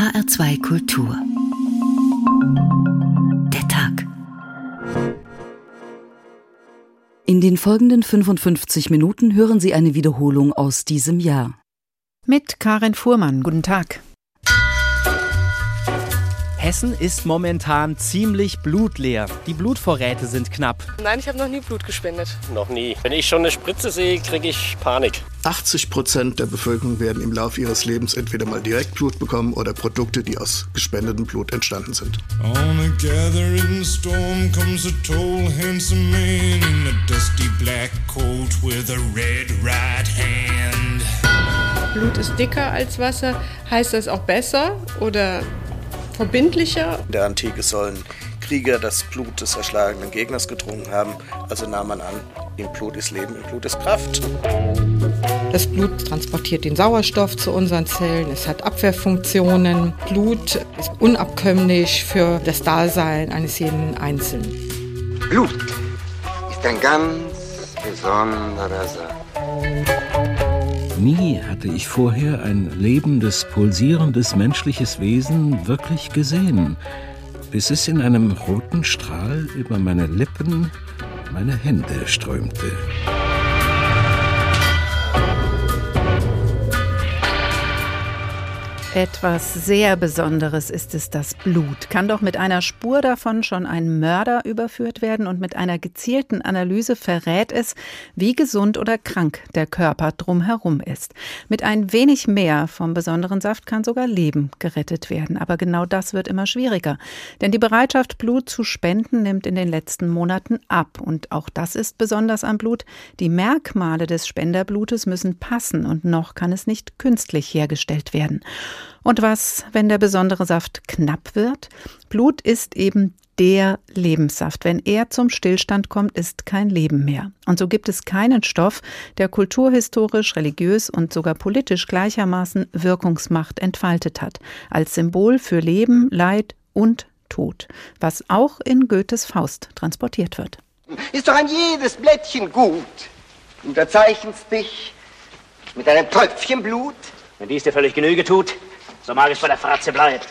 HR2 Kultur. Der Tag. In den folgenden 55 Minuten hören Sie eine Wiederholung aus diesem Jahr. Mit Karin Fuhrmann. Guten Tag. Hessen ist momentan ziemlich blutleer. Die Blutvorräte sind knapp. Nein, ich habe noch nie Blut gespendet. Noch nie. Wenn ich schon eine Spritze sehe, kriege ich Panik. 80 Prozent der Bevölkerung werden im Laufe ihres Lebens entweder mal direkt Blut bekommen oder Produkte, die aus gespendetem Blut entstanden sind. On a gathering storm comes a tall, handsome man in a dusty black coat with a red right hand. Blut ist dicker als Wasser. Heißt das auch besser oder verbindlicher. In der Antike sollen Krieger das Blut des erschlagenen Gegners getrunken haben. Also nahm man an, im Blut ist Leben, im Blut ist Kraft. Das Blut transportiert den Sauerstoff zu unseren Zellen. Es hat Abwehrfunktionen. Blut ist unabkömmlich für das Dasein eines jeden Einzelnen. Blut ist ein ganz besonderer Saft. Nie hatte ich vorher ein lebendes, pulsierendes menschliches Wesen wirklich gesehen, bis es in einem roten Strahl über meine Lippen, meine Hände strömte. Etwas sehr Besonderes ist es das Blut. Kann doch mit einer Spur davon schon ein Mörder überführt werden und mit einer gezielten Analyse verrät es, wie gesund oder krank der Körper drumherum ist. Mit ein wenig mehr vom besonderen Saft kann sogar Leben gerettet werden. Aber genau das wird immer schwieriger. Denn die Bereitschaft, Blut zu spenden, nimmt in den letzten Monaten ab. Und auch das ist besonders am Blut. Die Merkmale des Spenderblutes müssen passen und noch kann es nicht künstlich hergestellt werden. Und was, wenn der besondere Saft knapp wird? Blut ist eben der Lebenssaft. Wenn er zum Stillstand kommt, ist kein Leben mehr. Und so gibt es keinen Stoff, der kulturhistorisch, religiös und sogar politisch gleichermaßen Wirkungsmacht entfaltet hat, als Symbol für Leben, Leid und Tod, was auch in Goethes Faust transportiert wird. Ist doch ein jedes Blättchen gut. Du unterzeichnest dich mit einem Tröpfchen Blut. Wenn dies dir völlig Genüge tut, so mag es bei der Fratze bleiben.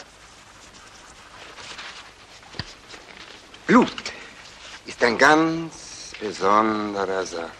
Blut ist ein ganz besonderer Saft.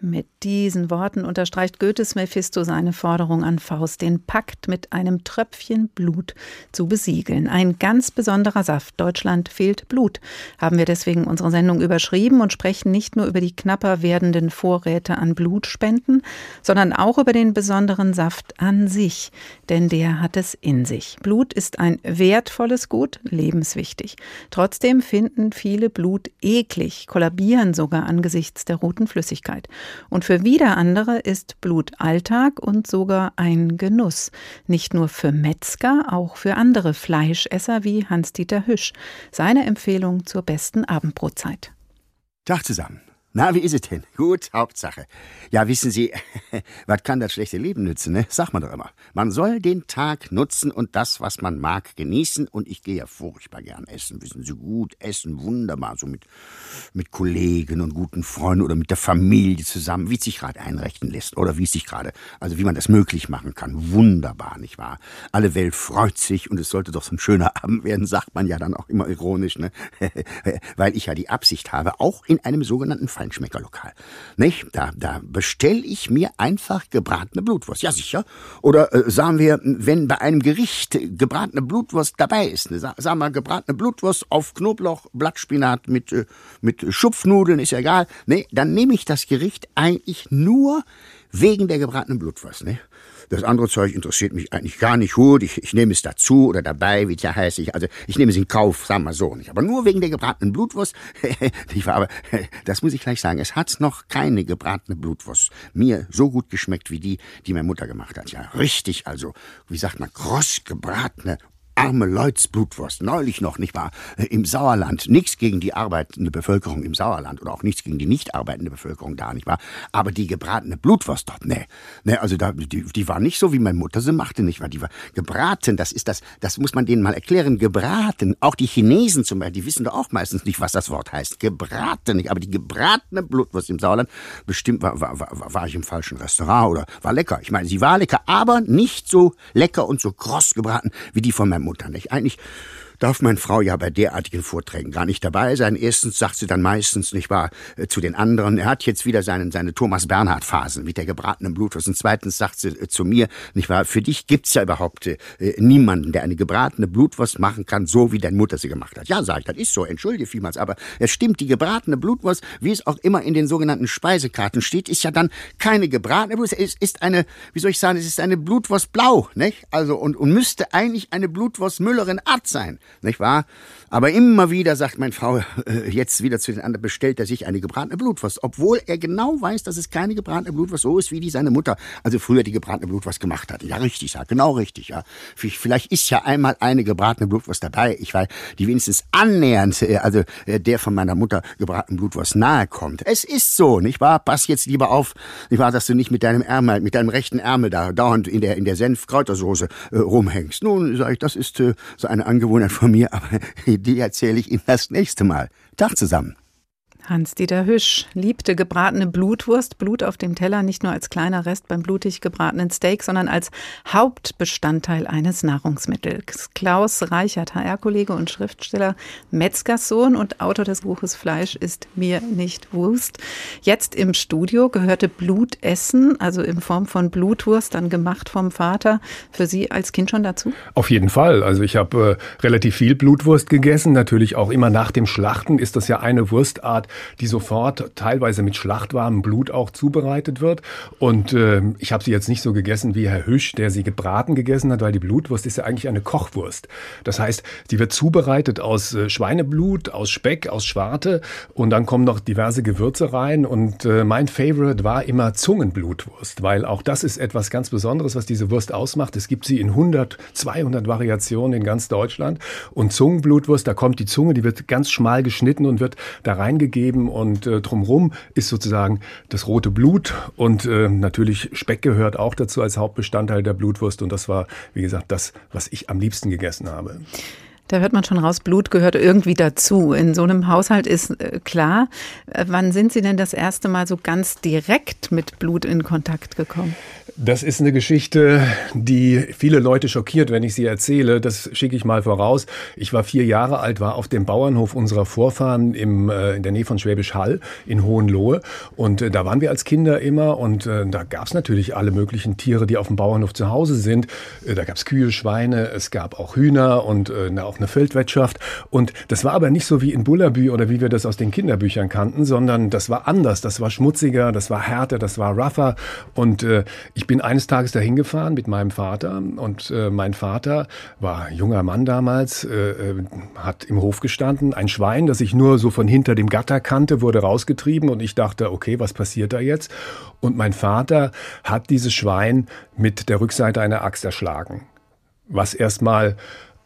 Mit diesen Worten unterstreicht Goethes Mephisto seine Forderung an Faust, den Pakt mit einem Tröpfchen Blut zu besiegeln. Ein ganz besonderer Saft. Deutschland fehlt Blut. Haben wir deswegen unsere Sendung überschrieben und sprechen nicht nur über die knapper werdenden Vorräte an Blutspenden, sondern auch über den besonderen Saft an sich. Denn der hat es in sich. Blut ist ein wertvolles Gut, lebenswichtig. Trotzdem finden viele Blut eklig, kollabieren sogar angesichts der roten Flüssigkeit. Und für wieder andere ist Blut Alltag und sogar ein Genuss. Nicht nur für Metzger, auch für andere Fleischesser wie Hans-Dieter Hüsch. Seine Empfehlung zur besten Abendbrotzeit. Tag zusammen. Na, wie ist es denn? Gut, Hauptsache. Ja, wissen Sie, was kann das schlechte Leben nützen, ne? Sagt man doch immer. Man soll den Tag nutzen und das, was man mag, genießen. Und ich gehe ja furchtbar gern essen, wissen Sie, gut essen, wunderbar, so mit, mit Kollegen und guten Freunden oder mit der Familie zusammen, wie es sich gerade einrichten lässt oder wie es sich gerade, also wie man das möglich machen kann. Wunderbar, nicht wahr? Alle Welt freut sich und es sollte doch so ein schöner Abend werden, sagt man ja dann auch immer ironisch, ne? Weil ich ja die Absicht habe, auch in einem sogenannten Feinschmeckerlokal. Nicht? Da, da bestelle ich mir einfach gebratene Blutwurst. Ja, sicher. Oder äh, sagen wir, wenn bei einem Gericht gebratene Blutwurst dabei ist, ne, sagen wir gebratene Blutwurst auf Knoblauch, Blattspinat mit, äh, mit Schupfnudeln, ist ja egal. Nee, dann nehme ich das Gericht eigentlich nur wegen der gebratenen Blutwurst. Ne? Das andere Zeug interessiert mich eigentlich gar nicht gut. Ich, ich nehme es dazu oder dabei, wie es ja heißt. Ich, also ich nehme es in Kauf, sagen wir so nicht. Aber nur wegen der gebratenen Blutwurst. ich war aber, das muss ich gleich sagen, es hat noch keine gebratene Blutwurst mir so gut geschmeckt wie die, die meine Mutter gemacht hat. Ja, richtig, also, wie sagt man, kross gebratene arme Leuts Blutwurst. Neulich noch, nicht wahr? Äh, Im Sauerland. Nichts gegen die arbeitende Bevölkerung im Sauerland oder auch nichts gegen die nicht arbeitende Bevölkerung da, nicht wahr? Aber die gebratene Blutwurst dort, ne. Ne, also da, die, die war nicht so, wie meine Mutter sie machte, nicht wahr? Die war gebraten. Das ist das, das muss man denen mal erklären. Gebraten. Auch die Chinesen zum Beispiel, die wissen doch auch meistens nicht, was das Wort heißt. Gebraten, nicht? Aber die gebratene Blutwurst im Sauerland, bestimmt war, war, war, war ich im falschen Restaurant oder war lecker. Ich meine, sie war lecker, aber nicht so lecker und so kross gebraten wie die von meiner Mutter, nicht? Eigentlich darf meine Frau ja bei derartigen Vorträgen gar nicht dabei sein. Erstens sagt sie dann meistens, nicht wahr, äh, zu den anderen, er hat jetzt wieder seinen, seine Thomas Bernhard Phasen mit der gebratenen Blutwurst. Und zweitens sagt sie äh, zu mir, nicht wahr, für dich gibt's ja überhaupt äh, niemanden, der eine gebratene Blutwurst machen kann, so wie deine Mutter sie gemacht hat. Ja, sag ich, das ist so, entschuldige vielmals, aber es stimmt, die gebratene Blutwurst, wie es auch immer in den sogenannten Speisekarten steht, ist ja dann keine gebratene Blutwurst, es ist eine, wie soll ich sagen, es ist eine Blutwurst blau, nicht? Also, und, und müsste eigentlich eine Blutwurst Müllerin Art sein nicht wahr? Aber immer wieder sagt meine Frau, äh, jetzt wieder zu den anderen, bestellt er sich eine gebratene Blutwurst, obwohl er genau weiß, dass es keine gebratene Blutwurst so ist, wie die seine Mutter, also früher die gebratene Blutwurst gemacht hat. Ja, richtig, ja, genau richtig, ja. Vielleicht ist ja einmal eine gebratene Blutwurst dabei, ich weiß, die wenigstens annähernd, äh, also äh, der von meiner Mutter gebratenen Blutwurst nahe kommt. Es ist so, nicht wahr? Pass jetzt lieber auf, nicht wahr, dass du nicht mit deinem Ärmel, mit deinem rechten Ärmel da dauernd in der, in der Senf-Kräutersoße äh, rumhängst. Nun, sag ich, das ist äh, so eine Angewohnheit von mir, aber die erzähle ich Ihnen das nächste Mal. Tag zusammen. Hans-Dieter Hüsch liebte gebratene Blutwurst, Blut auf dem Teller nicht nur als kleiner Rest beim blutig gebratenen Steak, sondern als Hauptbestandteil eines Nahrungsmittels. Klaus Reichert, HR-Kollege und Schriftsteller, Metzgerssohn und Autor des Buches Fleisch ist mir nicht Wurst. Jetzt im Studio gehörte Blutessen, also in Form von Blutwurst, dann gemacht vom Vater, für Sie als Kind schon dazu? Auf jeden Fall. Also ich habe äh, relativ viel Blutwurst gegessen, natürlich auch immer nach dem Schlachten ist das ja eine Wurstart, die sofort teilweise mit schlachtwarmem Blut auch zubereitet wird. Und äh, ich habe sie jetzt nicht so gegessen wie Herr Hüsch, der sie gebraten gegessen hat, weil die Blutwurst ist ja eigentlich eine Kochwurst. Das heißt, die wird zubereitet aus äh, Schweineblut, aus Speck, aus Schwarte und dann kommen noch diverse Gewürze rein. Und äh, mein Favorite war immer Zungenblutwurst, weil auch das ist etwas ganz Besonderes, was diese Wurst ausmacht. Es gibt sie in 100, 200 Variationen in ganz Deutschland. Und Zungenblutwurst, da kommt die Zunge, die wird ganz schmal geschnitten und wird da reingegeben gegeben und äh, drumherum ist sozusagen das rote Blut und äh, natürlich Speck gehört auch dazu als Hauptbestandteil der Blutwurst und das war, wie gesagt, das, was ich am liebsten gegessen habe. Da hört man schon raus, Blut gehört irgendwie dazu. In so einem Haushalt ist äh, klar. Äh, wann sind Sie denn das erste Mal so ganz direkt mit Blut in Kontakt gekommen? Das ist eine Geschichte, die viele Leute schockiert, wenn ich sie erzähle. Das schicke ich mal voraus. Ich war vier Jahre alt, war auf dem Bauernhof unserer Vorfahren im, äh, in der Nähe von Schwäbisch Hall in Hohenlohe. Und äh, da waren wir als Kinder immer und äh, da gab es natürlich alle möglichen Tiere, die auf dem Bauernhof zu Hause sind. Äh, da gab es Kühe, Schweine, es gab auch Hühner und äh, auch eine Feldwirtschaft. Und das war aber nicht so wie in Bullabü oder wie wir das aus den Kinderbüchern kannten, sondern das war anders. Das war schmutziger, das war härter, das war rougher. Und äh, ich bin eines Tages dahin gefahren mit meinem Vater und äh, mein Vater war junger Mann damals, äh, äh, hat im Hof gestanden. Ein Schwein, das ich nur so von hinter dem Gatter kannte, wurde rausgetrieben und ich dachte, okay, was passiert da jetzt? Und mein Vater hat dieses Schwein mit der Rückseite einer Axt erschlagen. Was erstmal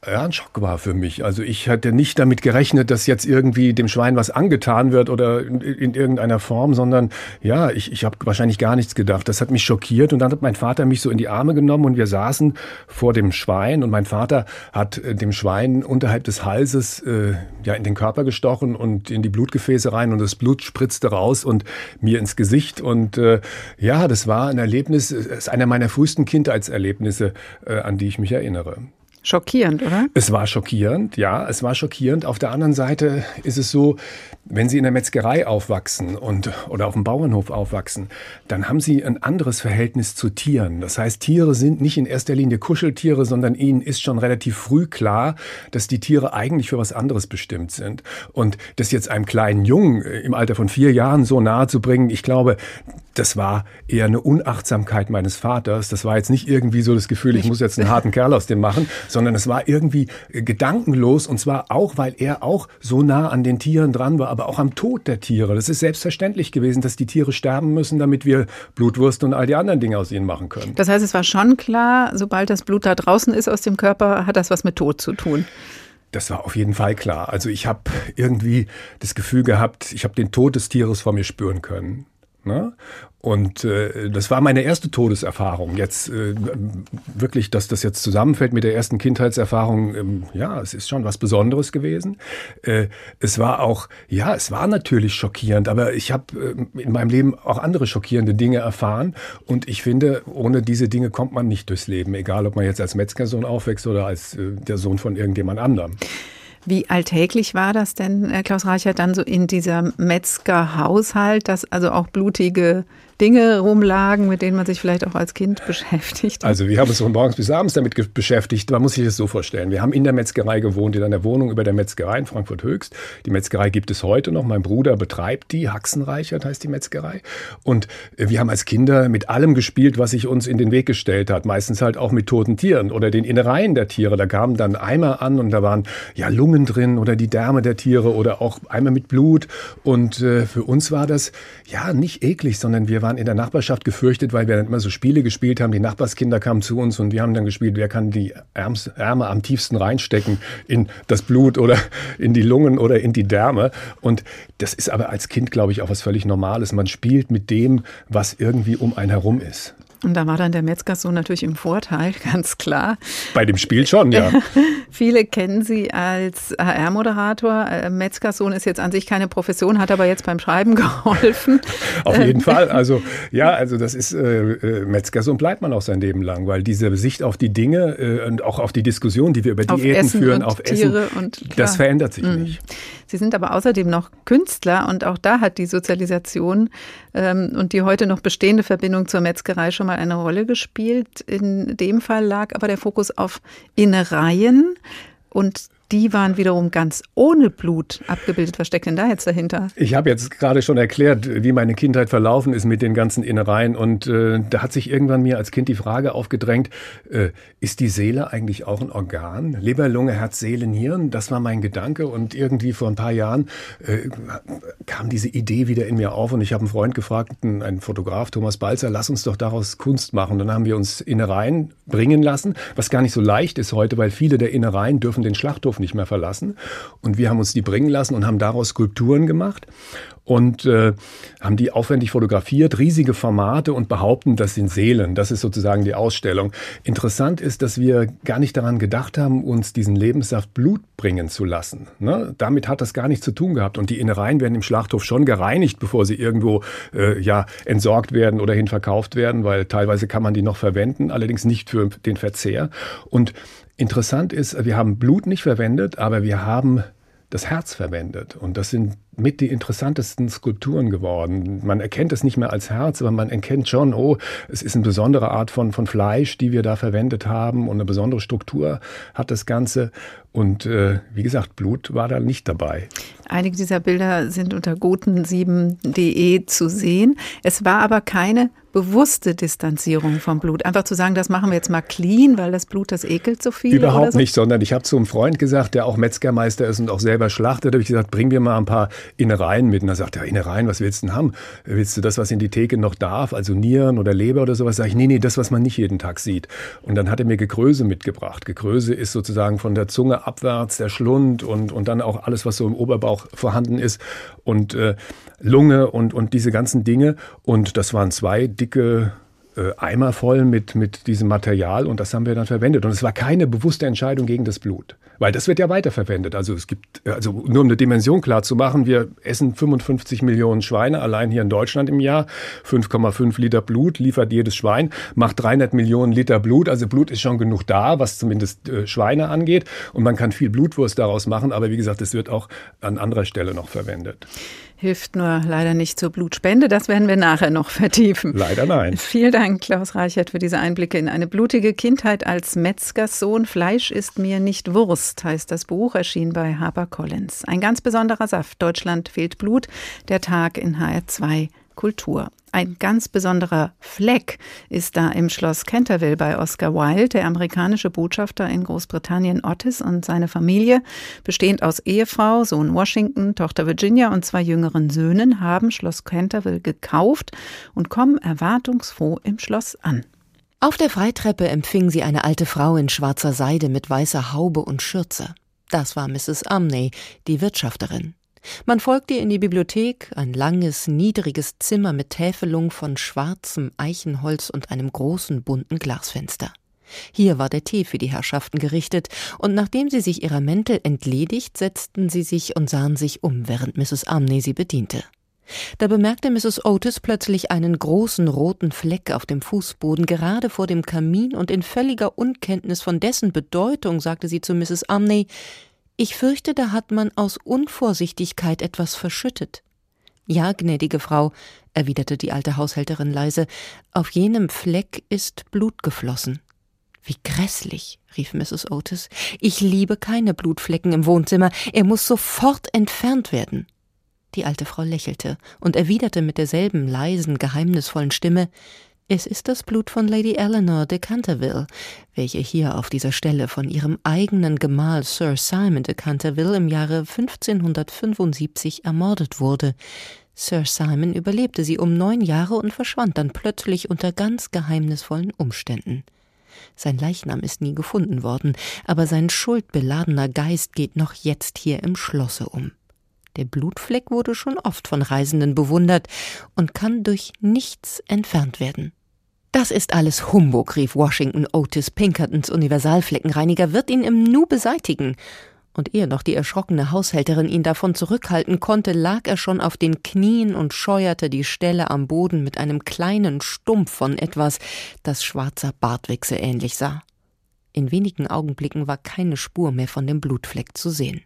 ja, ein Schock war für mich. Also ich hatte nicht damit gerechnet, dass jetzt irgendwie dem Schwein was angetan wird oder in, in irgendeiner Form, sondern ja, ich, ich habe wahrscheinlich gar nichts gedacht. Das hat mich schockiert und dann hat mein Vater mich so in die Arme genommen und wir saßen vor dem Schwein und mein Vater hat äh, dem Schwein unterhalb des Halses äh, ja in den Körper gestochen und in die Blutgefäße rein und das Blut spritzte raus und mir ins Gesicht und äh, ja, das war ein Erlebnis, es ist einer meiner frühesten Kindheitserlebnisse, äh, an die ich mich erinnere. Schockierend, oder? Es war schockierend, ja, es war schockierend. Auf der anderen Seite ist es so, wenn Sie in der Metzgerei aufwachsen und oder auf dem Bauernhof aufwachsen, dann haben Sie ein anderes Verhältnis zu Tieren. Das heißt, Tiere sind nicht in erster Linie Kuscheltiere, sondern Ihnen ist schon relativ früh klar, dass die Tiere eigentlich für was anderes bestimmt sind. Und das jetzt einem kleinen Jungen im Alter von vier Jahren so nahe zu bringen, ich glaube, das war eher eine Unachtsamkeit meines Vaters. Das war jetzt nicht irgendwie so das Gefühl, ich muss jetzt einen harten Kerl aus dem machen, sondern es war irgendwie äh, gedankenlos und zwar auch, weil er auch so nah an den Tieren dran war, aber auch am Tod der Tiere. Das ist selbstverständlich gewesen, dass die Tiere sterben müssen, damit wir Blutwurst und all die anderen Dinge aus ihnen machen können. Das heißt, es war schon klar, sobald das Blut da draußen ist aus dem Körper, hat das was mit Tod zu tun. Das war auf jeden Fall klar. Also ich habe irgendwie das Gefühl gehabt, ich habe den Tod des Tieres vor mir spüren können. Ne? Und äh, das war meine erste Todeserfahrung. Jetzt äh, wirklich, dass das jetzt zusammenfällt mit der ersten Kindheitserfahrung, ähm, ja, es ist schon was Besonderes gewesen. Äh, es war auch, ja, es war natürlich schockierend, aber ich habe äh, in meinem Leben auch andere schockierende Dinge erfahren. Und ich finde, ohne diese Dinge kommt man nicht durchs Leben, egal ob man jetzt als Metzgersohn aufwächst oder als äh, der Sohn von irgendjemand anderem. Wie alltäglich war das denn, äh, Klaus Reichert, dann so in dieser Metzgerhaushalt, dass also auch blutige Dinge rumlagen, mit denen man sich vielleicht auch als Kind beschäftigt? Also wir haben uns von morgens bis abends damit beschäftigt. Man muss sich das so vorstellen. Wir haben in der Metzgerei gewohnt, in einer Wohnung über der Metzgerei in Frankfurt Höchst. Die Metzgerei gibt es heute noch. Mein Bruder betreibt die. Haxenreichert heißt die Metzgerei. Und wir haben als Kinder mit allem gespielt, was sich uns in den Weg gestellt hat. Meistens halt auch mit toten Tieren oder den Innereien der Tiere. Da kamen dann Eimer an und da waren ja Lungen drin oder die Därme der Tiere oder auch Eimer mit Blut. Und äh, für uns war das ja nicht eklig, sondern wir waren waren in der Nachbarschaft gefürchtet, weil wir dann immer so Spiele gespielt haben. Die Nachbarskinder kamen zu uns und wir haben dann gespielt, wer kann die Ärmel am tiefsten reinstecken in das Blut oder in die Lungen oder in die Därme. Und das ist aber als Kind, glaube ich, auch was völlig Normales. Man spielt mit dem, was irgendwie um einen herum ist. Und da war dann der Metzgersohn natürlich im Vorteil, ganz klar. Bei dem Spiel schon, ja. Viele kennen Sie als HR-Moderator. Äh, Metzgersohn ist jetzt an sich keine Profession, hat aber jetzt beim Schreiben geholfen. Auf jeden Fall. Also ja, also das ist äh, äh, Metzgersohn bleibt man auch sein Leben lang, weil diese Sicht auf die Dinge äh, und auch auf die Diskussion, die wir über Diäten führen, auf Tiere Essen, und, das verändert sich mhm. nicht. Sie sind aber außerdem noch Künstler und auch da hat die Sozialisation ähm, und die heute noch bestehende Verbindung zur Metzgerei schon mal eine Rolle gespielt. In dem Fall lag aber der Fokus auf Innereien und die waren wiederum ganz ohne Blut abgebildet. Was steckt denn da jetzt dahinter? Ich habe jetzt gerade schon erklärt, wie meine Kindheit verlaufen ist mit den ganzen Innereien. Und äh, da hat sich irgendwann mir als Kind die Frage aufgedrängt, äh, ist die Seele eigentlich auch ein Organ? Leber, Lunge, Herz, Seele, Nieren? Das war mein Gedanke. Und irgendwie vor ein paar Jahren äh, kam diese Idee wieder in mir auf. Und ich habe einen Freund gefragt, einen Fotograf, Thomas Balzer, lass uns doch daraus Kunst machen. Und dann haben wir uns Innereien bringen lassen, was gar nicht so leicht ist heute, weil viele der Innereien dürfen den Schlachthof nicht mehr verlassen. Und wir haben uns die bringen lassen und haben daraus Skulpturen gemacht und äh, haben die aufwendig fotografiert, riesige Formate und behaupten, das sind Seelen. Das ist sozusagen die Ausstellung. Interessant ist, dass wir gar nicht daran gedacht haben, uns diesen Lebenssaft Blut bringen zu lassen. Ne? Damit hat das gar nichts zu tun gehabt. Und die Innereien werden im Schlachthof schon gereinigt, bevor sie irgendwo äh, ja entsorgt werden oder hin verkauft werden, weil teilweise kann man die noch verwenden, allerdings nicht für den Verzehr. Und Interessant ist, wir haben Blut nicht verwendet, aber wir haben das Herz verwendet. Und das sind mit die interessantesten Skulpturen geworden. Man erkennt es nicht mehr als Herz, aber man erkennt schon, oh, es ist eine besondere Art von, von Fleisch, die wir da verwendet haben und eine besondere Struktur hat das Ganze. Und äh, wie gesagt, Blut war da nicht dabei. Einige dieser Bilder sind unter goten7.de zu sehen. Es war aber keine bewusste Distanzierung vom Blut. Einfach zu sagen, das machen wir jetzt mal clean, weil das Blut, das ekelt so viel. Überhaupt so? nicht, sondern ich habe zu einem Freund gesagt, der auch Metzgermeister ist und auch selber schlachtet, habe ich gesagt, bring mir mal ein paar Innereien mit. Und er sagt, ja, Innereien, was willst du denn haben? Willst du das, was in die Theke noch darf, also Nieren oder Leber oder sowas? Sag ich, nee, nee, das, was man nicht jeden Tag sieht. Und dann hat er mir Gekröse mitgebracht. Gekröse ist sozusagen von der Zunge abwärts der Schlund und, und dann auch alles, was so im Oberbauch vorhanden ist. Und äh, Lunge und, und diese ganzen Dinge. Und das waren zwei dicke Eimer voll mit, mit diesem Material und das haben wir dann verwendet. Und es war keine bewusste Entscheidung gegen das Blut, weil das wird ja weiterverwendet. Also es gibt, also nur um eine Dimension klar zu machen, wir essen 55 Millionen Schweine allein hier in Deutschland im Jahr. 5,5 Liter Blut liefert jedes Schwein, macht 300 Millionen Liter Blut. Also Blut ist schon genug da, was zumindest äh, Schweine angeht. Und man kann viel Blutwurst daraus machen, aber wie gesagt, es wird auch an anderer Stelle noch verwendet. Hilft nur leider nicht zur Blutspende. Das werden wir nachher noch vertiefen. Leider nein. Vielen Dank, Klaus Reichert, für diese Einblicke in eine blutige Kindheit als Metzgerssohn. Fleisch ist mir nicht Wurst, heißt das Buch, erschien bei HarperCollins. Ein ganz besonderer Saft. Deutschland fehlt Blut. Der Tag in HR2 Kultur. Ein ganz besonderer Fleck ist da im Schloss Canterville bei Oscar Wilde. Der amerikanische Botschafter in Großbritannien Otis und seine Familie, bestehend aus Ehefrau, Sohn Washington, Tochter Virginia und zwei jüngeren Söhnen, haben Schloss Canterville gekauft und kommen erwartungsfroh im Schloss an. Auf der Freitreppe empfing sie eine alte Frau in schwarzer Seide mit weißer Haube und Schürze. Das war Mrs. Umney, die Wirtschafterin. Man folgt ihr in die Bibliothek, ein langes, niedriges Zimmer mit Täfelung von schwarzem Eichenholz und einem großen bunten Glasfenster. Hier war der Tee für die Herrschaften gerichtet, und nachdem sie sich ihrer Mäntel entledigt, setzten sie sich und sahen sich um, während Mrs. Amney sie bediente. Da bemerkte Mrs. Otis plötzlich einen großen roten Fleck auf dem Fußboden gerade vor dem Kamin, und in völliger Unkenntnis von dessen Bedeutung sagte sie zu Mrs. Amney ich fürchte, da hat man aus Unvorsichtigkeit etwas verschüttet. Ja, gnädige Frau, erwiderte die alte Haushälterin leise, auf jenem Fleck ist Blut geflossen. Wie grässlich, rief Mrs. Otis. Ich liebe keine Blutflecken im Wohnzimmer. Er muss sofort entfernt werden. Die alte Frau lächelte und erwiderte mit derselben leisen, geheimnisvollen Stimme es ist das Blut von Lady Eleanor de Canterville, welche hier auf dieser Stelle von ihrem eigenen Gemahl Sir Simon de Canterville im Jahre 1575 ermordet wurde. Sir Simon überlebte sie um neun Jahre und verschwand dann plötzlich unter ganz geheimnisvollen Umständen. Sein Leichnam ist nie gefunden worden, aber sein schuldbeladener Geist geht noch jetzt hier im Schlosse um. Der Blutfleck wurde schon oft von Reisenden bewundert und kann durch nichts entfernt werden. Das ist alles Humbug, rief Washington Otis Pinkertons Universalfleckenreiniger, wird ihn im Nu beseitigen. Und ehe noch die erschrockene Haushälterin ihn davon zurückhalten konnte, lag er schon auf den Knien und scheuerte die Stelle am Boden mit einem kleinen Stumpf von etwas, das schwarzer Bartwichse ähnlich sah. In wenigen Augenblicken war keine Spur mehr von dem Blutfleck zu sehen.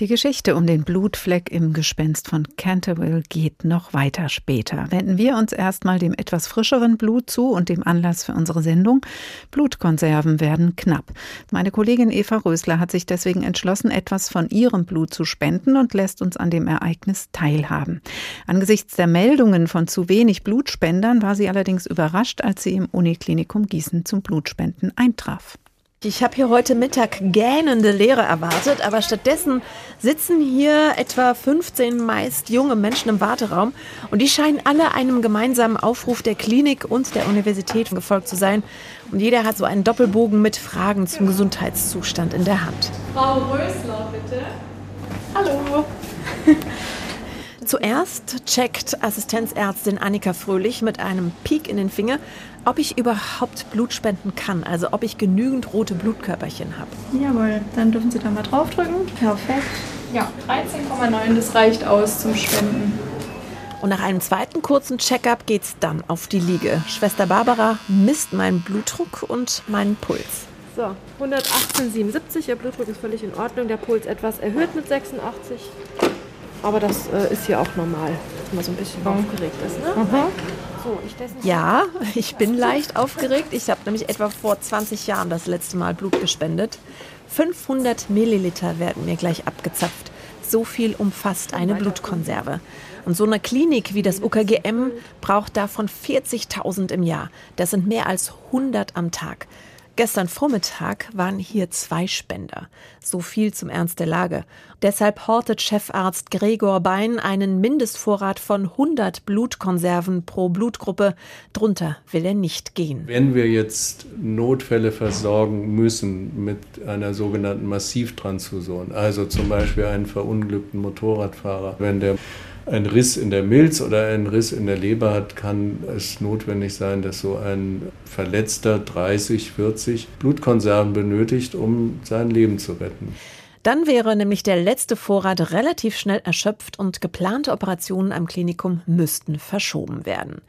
Die Geschichte um den Blutfleck im Gespenst von Canterville geht noch weiter später. Wenden wir uns erstmal dem etwas frischeren Blut zu und dem Anlass für unsere Sendung. Blutkonserven werden knapp. Meine Kollegin Eva Rösler hat sich deswegen entschlossen, etwas von ihrem Blut zu spenden und lässt uns an dem Ereignis teilhaben. Angesichts der Meldungen von zu wenig Blutspendern war sie allerdings überrascht, als sie im Uniklinikum Gießen zum Blutspenden eintraf. Ich habe hier heute Mittag gähnende Leere erwartet, aber stattdessen sitzen hier etwa 15 meist junge Menschen im Warteraum und die scheinen alle einem gemeinsamen Aufruf der Klinik und der Universität gefolgt zu sein. Und jeder hat so einen Doppelbogen mit Fragen zum Gesundheitszustand in der Hand. Frau Rösler, bitte. Hallo. Zuerst checkt Assistenzärztin Annika Fröhlich mit einem Piek in den Finger, ob ich überhaupt Blut spenden kann, also ob ich genügend rote Blutkörperchen habe. Jawohl, dann dürfen Sie da mal draufdrücken. Perfekt. Ja, 13,9, das reicht aus zum Spenden. Und nach einem zweiten kurzen Checkup geht's dann auf die Liege. Schwester Barbara misst meinen Blutdruck und meinen Puls. So, 118,77. Ihr Blutdruck ist völlig in Ordnung. Der Puls etwas erhöht mit 86. Aber das äh, ist hier auch normal, dass man so ein bisschen aufgeregt ist. Ne? Mhm. So, ich ja, ich bin leicht aufgeregt. Ich habe nämlich etwa vor 20 Jahren das letzte Mal Blut gespendet. 500 Milliliter werden mir gleich abgezapft. So viel umfasst eine Blutkonserve. Und so eine Klinik wie das UKGM braucht davon 40.000 im Jahr. Das sind mehr als 100 am Tag. Gestern Vormittag waren hier zwei Spender. So viel zum Ernst der Lage. Deshalb hortet Chefarzt Gregor Bein einen Mindestvorrat von 100 Blutkonserven pro Blutgruppe. Drunter will er nicht gehen. Wenn wir jetzt Notfälle versorgen müssen mit einer sogenannten Massivtransfusion, also zum Beispiel einen verunglückten Motorradfahrer, wenn der ein Riss in der Milz oder ein Riss in der Leber hat, kann es notwendig sein, dass so ein Verletzter 30, 40 Blutkonserven benötigt, um sein Leben zu retten. Dann wäre nämlich der letzte Vorrat relativ schnell erschöpft und geplante Operationen am Klinikum müssten verschoben werden.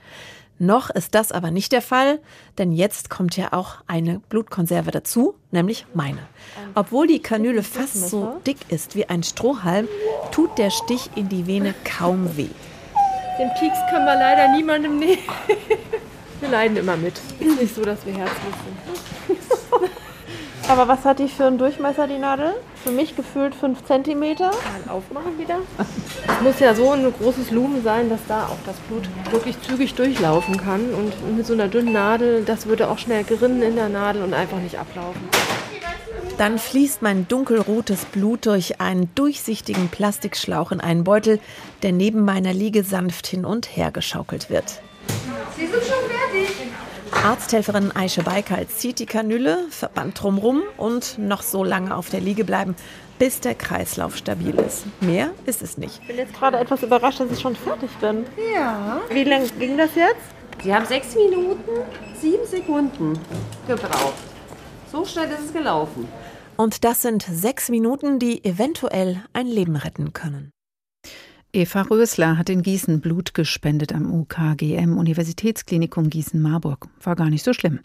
Noch ist das aber nicht der Fall, denn jetzt kommt ja auch eine Blutkonserve dazu, nämlich meine. Obwohl die Kanüle fast so dick ist wie ein Strohhalm, tut der Stich in die Vene kaum weh. Den Pieks können wir leider niemandem nehmen. Wir leiden immer mit. Ist nicht so, dass wir herzlos sind. Aber was hat die für einen Durchmesser, die Nadel? Für mich gefühlt 5 cm. Mal aufmachen wieder. Es muss ja so ein großes Lumen sein, dass da auch das Blut wirklich zügig durchlaufen kann. Und mit so einer dünnen Nadel, das würde auch schnell gerinnen in der Nadel und einfach nicht ablaufen. Dann fließt mein dunkelrotes Blut durch einen durchsichtigen Plastikschlauch in einen Beutel, der neben meiner Liege sanft hin und her geschaukelt wird. Sie sind schon fertig. Arzthelferin Aische Baikal zieht die Kanüle, Verband drumrum und noch so lange auf der Liege bleiben, bis der Kreislauf stabil ist. Mehr ist es nicht. Ich bin jetzt gerade etwas überrascht, dass ich schon fertig bin. Ja. Wie lange ging das jetzt? Sie haben sechs Minuten, sieben Sekunden gebraucht. So schnell ist es gelaufen. Und das sind sechs Minuten, die eventuell ein Leben retten können. Eva Rösler hat in Gießen Blut gespendet am UKGM Universitätsklinikum Gießen-Marburg. War gar nicht so schlimm.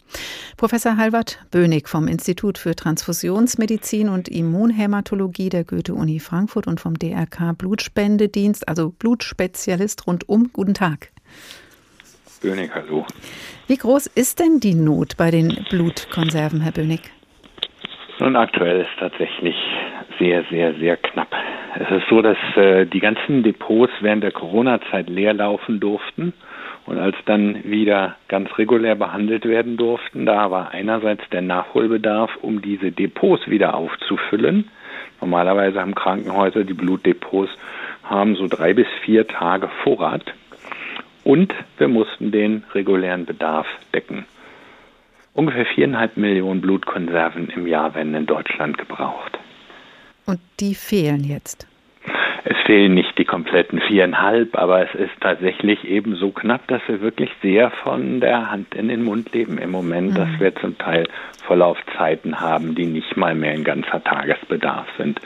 Professor Halvard Bönig vom Institut für Transfusionsmedizin und Immunhämatologie der Goethe-Uni Frankfurt und vom DRK Blutspendedienst, also Blutspezialist rundum. Guten Tag. Bönig, hallo. Wie groß ist denn die Not bei den Blutkonserven, Herr Bönig? Nun, aktuell ist tatsächlich sehr, sehr, sehr knapp. Es ist so, dass äh, die ganzen Depots während der Corona-Zeit leer laufen durften. Und als dann wieder ganz regulär behandelt werden durften, da war einerseits der Nachholbedarf, um diese Depots wieder aufzufüllen. Normalerweise haben Krankenhäuser die Blutdepots haben so drei bis vier Tage Vorrat. Und wir mussten den regulären Bedarf decken. Ungefähr viereinhalb Millionen Blutkonserven im Jahr werden in Deutschland gebraucht. Und die fehlen jetzt. Es fehlen nicht die kompletten viereinhalb, aber es ist tatsächlich eben so knapp, dass wir wirklich sehr von der Hand in den Mund leben im Moment, mhm. dass wir zum Teil Vorlaufzeiten haben, die nicht mal mehr ein ganzer Tagesbedarf sind.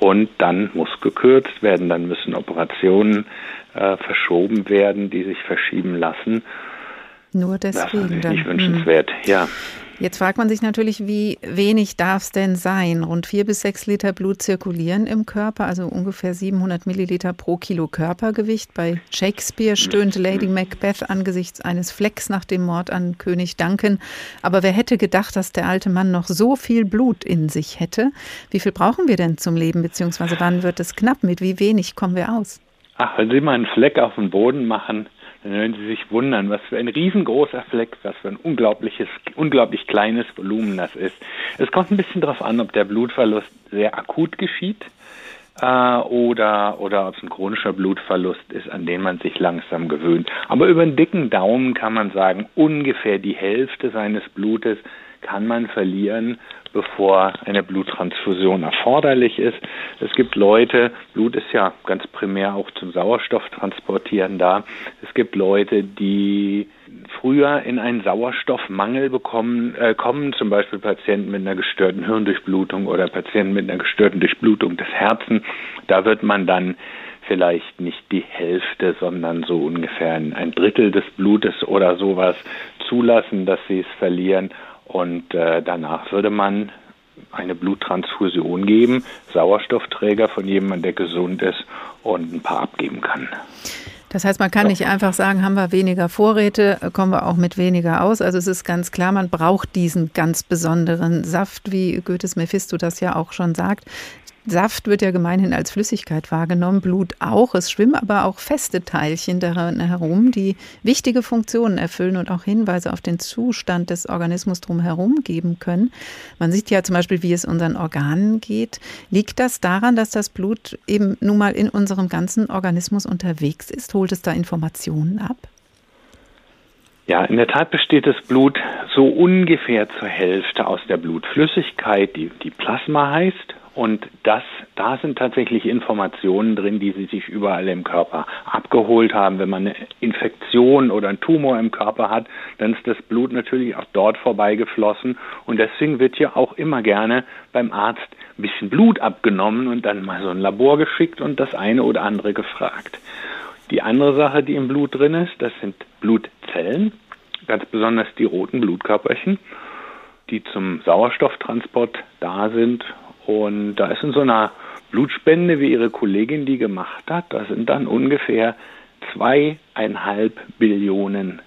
Und dann muss gekürzt werden, dann müssen Operationen äh, verschoben werden, die sich verschieben lassen. Nur deswegen. Das ist nicht wünschenswert, hm. ja. Jetzt fragt man sich natürlich, wie wenig darf es denn sein? Rund vier bis sechs Liter Blut zirkulieren im Körper, also ungefähr 700 Milliliter pro Kilo Körpergewicht. Bei Shakespeare stöhnte Lady Macbeth angesichts eines Flecks nach dem Mord an König Duncan. Aber wer hätte gedacht, dass der alte Mann noch so viel Blut in sich hätte? Wie viel brauchen wir denn zum Leben, beziehungsweise wann wird es knapp? Mit wie wenig kommen wir aus? Ach, wenn Sie mal einen Fleck auf den Boden machen, dann werden Sie sich wundern, was für ein riesengroßer Fleck, was für ein unglaubliches, unglaublich kleines Volumen das ist. Es kommt ein bisschen darauf an, ob der Blutverlust sehr akut geschieht äh, oder, oder ob es ein chronischer Blutverlust ist, an den man sich langsam gewöhnt. Aber über einen dicken Daumen kann man sagen, ungefähr die Hälfte seines Blutes kann man verlieren, bevor eine Bluttransfusion erforderlich ist. Es gibt Leute, Blut ist ja ganz primär auch zum Sauerstofftransportieren da. Es gibt Leute, die früher in einen Sauerstoffmangel bekommen, äh, kommen, zum Beispiel Patienten mit einer gestörten Hirndurchblutung oder Patienten mit einer gestörten Durchblutung des Herzens. Da wird man dann vielleicht nicht die Hälfte, sondern so ungefähr ein Drittel des Blutes oder sowas zulassen, dass sie es verlieren und äh, danach würde man eine Bluttransfusion geben, Sauerstoffträger von jemandem, der gesund ist und ein paar abgeben kann. Das heißt, man kann nicht einfach sagen, haben wir weniger Vorräte, kommen wir auch mit weniger aus. Also es ist ganz klar, man braucht diesen ganz besonderen Saft, wie Goethes Mephisto das ja auch schon sagt. Saft wird ja gemeinhin als Flüssigkeit wahrgenommen, Blut auch. Es schwimmen aber auch feste Teilchen daran herum, die wichtige Funktionen erfüllen und auch Hinweise auf den Zustand des Organismus drumherum geben können. Man sieht ja zum Beispiel, wie es unseren Organen geht. Liegt das daran, dass das Blut eben nun mal in unserem ganzen Organismus unterwegs ist? Holt es da Informationen ab? Ja, in der Tat besteht das Blut so ungefähr zur Hälfte aus der Blutflüssigkeit, die, die Plasma heißt, und das, da sind tatsächlich Informationen drin, die sie sich überall im Körper abgeholt haben. Wenn man eine Infektion oder einen Tumor im Körper hat, dann ist das Blut natürlich auch dort vorbeigeflossen. Und deswegen wird ja auch immer gerne beim Arzt ein bisschen Blut abgenommen und dann mal so ein Labor geschickt und das eine oder andere gefragt. Die andere Sache, die im Blut drin ist, das sind Blutzellen, ganz besonders die roten Blutkörperchen, die zum Sauerstofftransport da sind und da ist in so einer Blutspende, wie ihre Kollegin die gemacht hat, das sind dann ungefähr zweieinhalb Billionen,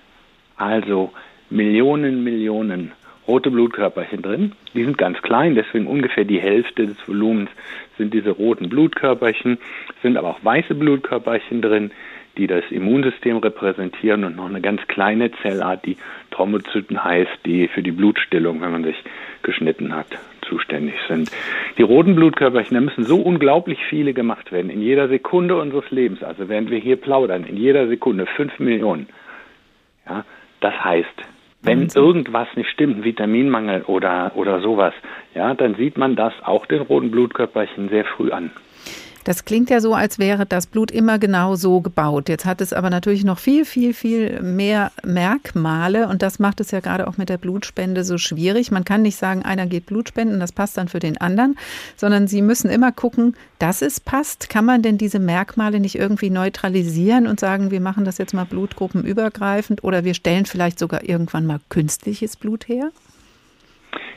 also Millionen, Millionen rote Blutkörperchen drin. Die sind ganz klein, deswegen ungefähr die Hälfte des Volumens sind diese roten Blutkörperchen, sind aber auch weiße Blutkörperchen drin, die das Immunsystem repräsentieren und noch eine ganz kleine Zellart, die Thrombozyten heißt, die für die Blutstillung, wenn man sich geschnitten hat, zuständig sind. Die roten Blutkörperchen, da müssen so unglaublich viele gemacht werden, in jeder Sekunde unseres Lebens, also während wir hier plaudern, in jeder Sekunde fünf Millionen. Ja, das heißt, wenn irgendwas nicht stimmt, ein Vitaminmangel oder, oder sowas, ja, dann sieht man das auch den roten Blutkörperchen sehr früh an. Das klingt ja so, als wäre das Blut immer genau so gebaut. Jetzt hat es aber natürlich noch viel, viel, viel mehr Merkmale und das macht es ja gerade auch mit der Blutspende so schwierig. Man kann nicht sagen, einer geht Blut spenden, das passt dann für den anderen, sondern Sie müssen immer gucken, dass es passt. Kann man denn diese Merkmale nicht irgendwie neutralisieren und sagen, wir machen das jetzt mal blutgruppenübergreifend oder wir stellen vielleicht sogar irgendwann mal künstliches Blut her?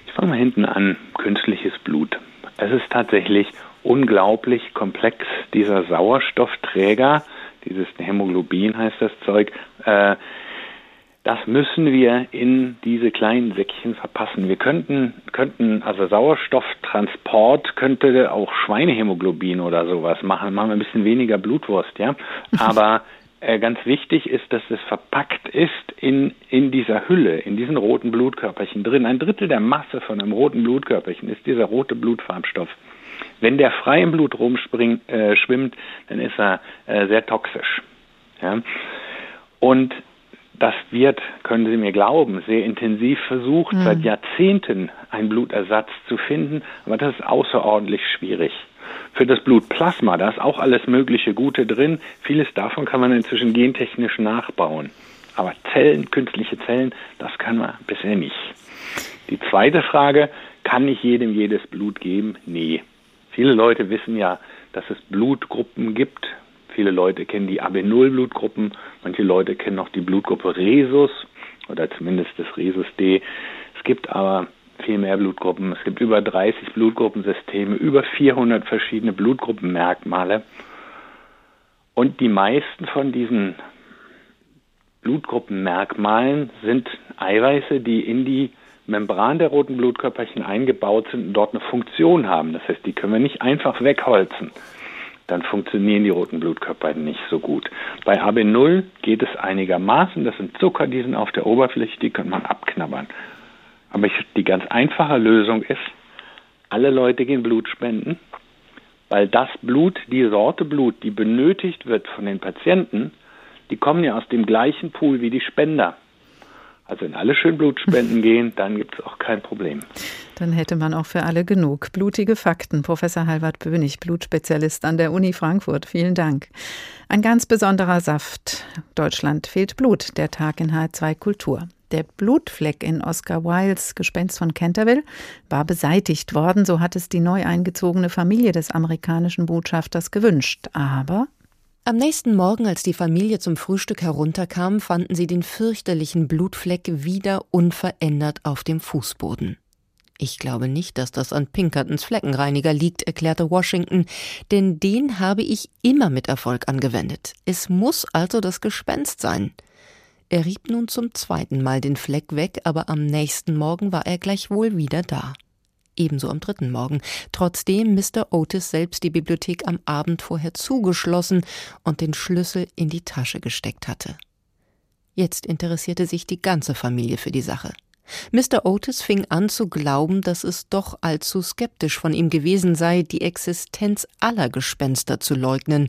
Ich fange mal hinten an, künstliches Blut. Es ist tatsächlich unglaublich komplex, dieser Sauerstoffträger, dieses Hämoglobin heißt das Zeug, äh, das müssen wir in diese kleinen Säckchen verpassen. Wir könnten, könnten, also Sauerstofftransport könnte auch Schweinehämoglobin oder sowas machen, machen wir ein bisschen weniger Blutwurst, ja. Aber äh, ganz wichtig ist, dass es verpackt ist in, in dieser Hülle, in diesen roten Blutkörperchen drin. Ein Drittel der Masse von einem roten Blutkörperchen ist dieser rote Blutfarbstoff. Wenn der frei im Blut rumspringt, äh, schwimmt, dann ist er äh, sehr toxisch. Ja? Und das wird, können Sie mir glauben, sehr intensiv versucht, mhm. seit Jahrzehnten einen Blutersatz zu finden, aber das ist außerordentlich schwierig. Für das Blutplasma, da ist auch alles mögliche Gute drin. Vieles davon kann man inzwischen gentechnisch nachbauen. Aber Zellen, künstliche Zellen, das kann man bisher nicht. Die zweite Frage, kann ich jedem jedes Blut geben? Nee. Viele Leute wissen ja, dass es Blutgruppen gibt. Viele Leute kennen die AB0-Blutgruppen. Manche Leute kennen noch die Blutgruppe Rhesus oder zumindest das Rhesus D. Es gibt aber viel mehr Blutgruppen. Es gibt über 30 Blutgruppensysteme, über 400 verschiedene Blutgruppenmerkmale. Und die meisten von diesen Blutgruppenmerkmalen sind Eiweiße, die in die Membran der roten Blutkörperchen eingebaut sind und dort eine Funktion haben. Das heißt, die können wir nicht einfach wegholzen. Dann funktionieren die roten Blutkörper nicht so gut. Bei AB0 geht es einigermaßen. Das sind Zucker, die sind auf der Oberfläche, die kann man abknabbern. Aber ich, die ganz einfache Lösung ist, alle Leute gehen Blut spenden, weil das Blut, die Sorte Blut, die benötigt wird von den Patienten, die kommen ja aus dem gleichen Pool wie die Spender. Also wenn alle schön Blut spenden gehen, dann gibt es auch kein Problem. Dann hätte man auch für alle genug. Blutige Fakten. Professor Halvard Bönig, Blutspezialist an der Uni Frankfurt. Vielen Dank. Ein ganz besonderer Saft. Deutschland fehlt Blut. Der Tag in H2 Kultur. Der Blutfleck in Oscar Wildes Gespenst von Canterville war beseitigt worden, so hat es die neu eingezogene Familie des amerikanischen Botschafters gewünscht. Aber am nächsten Morgen, als die Familie zum Frühstück herunterkam, fanden sie den fürchterlichen Blutfleck wieder unverändert auf dem Fußboden. Ich glaube nicht, dass das an Pinkertons Fleckenreiniger liegt, erklärte Washington, denn den habe ich immer mit Erfolg angewendet. Es muss also das Gespenst sein. Er rieb nun zum zweiten Mal den Fleck weg, aber am nächsten Morgen war er gleichwohl wieder da ebenso am dritten Morgen, trotzdem Mr. Otis selbst die Bibliothek am Abend vorher zugeschlossen und den Schlüssel in die Tasche gesteckt hatte. Jetzt interessierte sich die ganze Familie für die Sache. Mr. Otis fing an zu glauben, dass es doch allzu skeptisch von ihm gewesen sei, die Existenz aller Gespenster zu leugnen,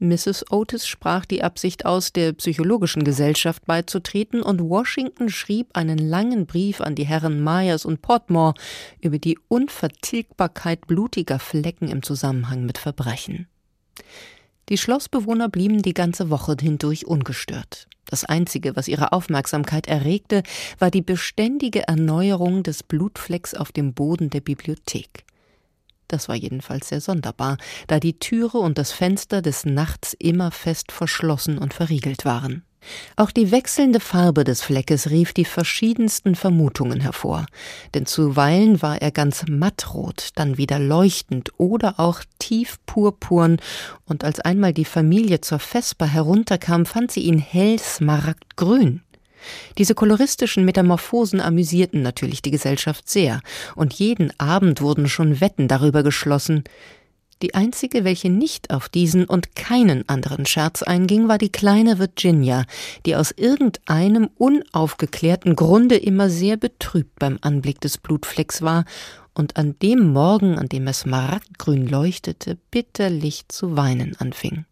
Mrs. Otis sprach die Absicht aus, der Psychologischen Gesellschaft beizutreten, und Washington schrieb einen langen Brief an die Herren Myers und Portmore über die Unvertilgbarkeit blutiger Flecken im Zusammenhang mit Verbrechen. Die Schlossbewohner blieben die ganze Woche hindurch ungestört. Das Einzige, was ihre Aufmerksamkeit erregte, war die beständige Erneuerung des Blutflecks auf dem Boden der Bibliothek. Das war jedenfalls sehr sonderbar, da die Türe und das Fenster des Nachts immer fest verschlossen und verriegelt waren. Auch die wechselnde Farbe des Fleckes rief die verschiedensten Vermutungen hervor, denn zuweilen war er ganz mattrot, dann wieder leuchtend oder auch tief purpurn, und als einmal die Familie zur Vesper herunterkam, fand sie ihn hell smaragdgrün. Diese koloristischen Metamorphosen amüsierten natürlich die Gesellschaft sehr, und jeden Abend wurden schon Wetten darüber geschlossen. Die einzige, welche nicht auf diesen und keinen anderen Scherz einging, war die kleine Virginia, die aus irgendeinem unaufgeklärten Grunde immer sehr betrübt beim Anblick des Blutflecks war und an dem Morgen, an dem es smaragdgrün leuchtete, bitterlich zu weinen anfing.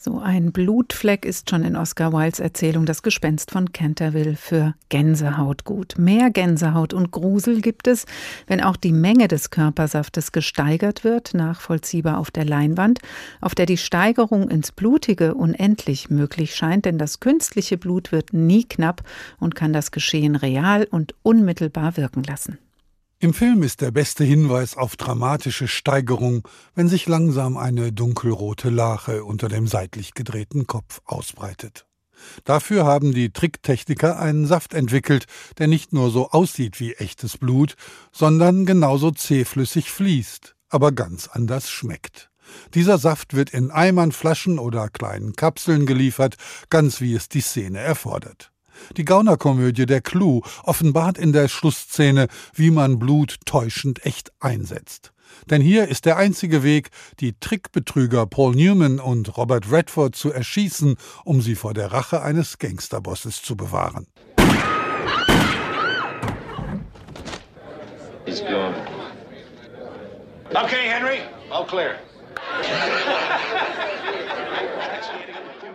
So ein Blutfleck ist schon in Oscar Wildes Erzählung Das Gespenst von Canterville für Gänsehaut gut. Mehr Gänsehaut und Grusel gibt es, wenn auch die Menge des Körpersaftes gesteigert wird, nachvollziehbar auf der Leinwand, auf der die Steigerung ins Blutige unendlich möglich scheint, denn das künstliche Blut wird nie knapp und kann das Geschehen real und unmittelbar wirken lassen. Im Film ist der beste Hinweis auf dramatische Steigerung, wenn sich langsam eine dunkelrote Lache unter dem seitlich gedrehten Kopf ausbreitet. Dafür haben die Tricktechniker einen Saft entwickelt, der nicht nur so aussieht wie echtes Blut, sondern genauso zähflüssig fließt, aber ganz anders schmeckt. Dieser Saft wird in Eimern, Flaschen oder kleinen Kapseln geliefert, ganz wie es die Szene erfordert. Die Gaunerkomödie Der Clou offenbart in der Schlussszene, wie man Blut täuschend echt einsetzt. Denn hier ist der einzige Weg, die Trickbetrüger Paul Newman und Robert Redford zu erschießen, um sie vor der Rache eines Gangsterbosses zu bewahren. He's gone. Okay, Henry, all clear.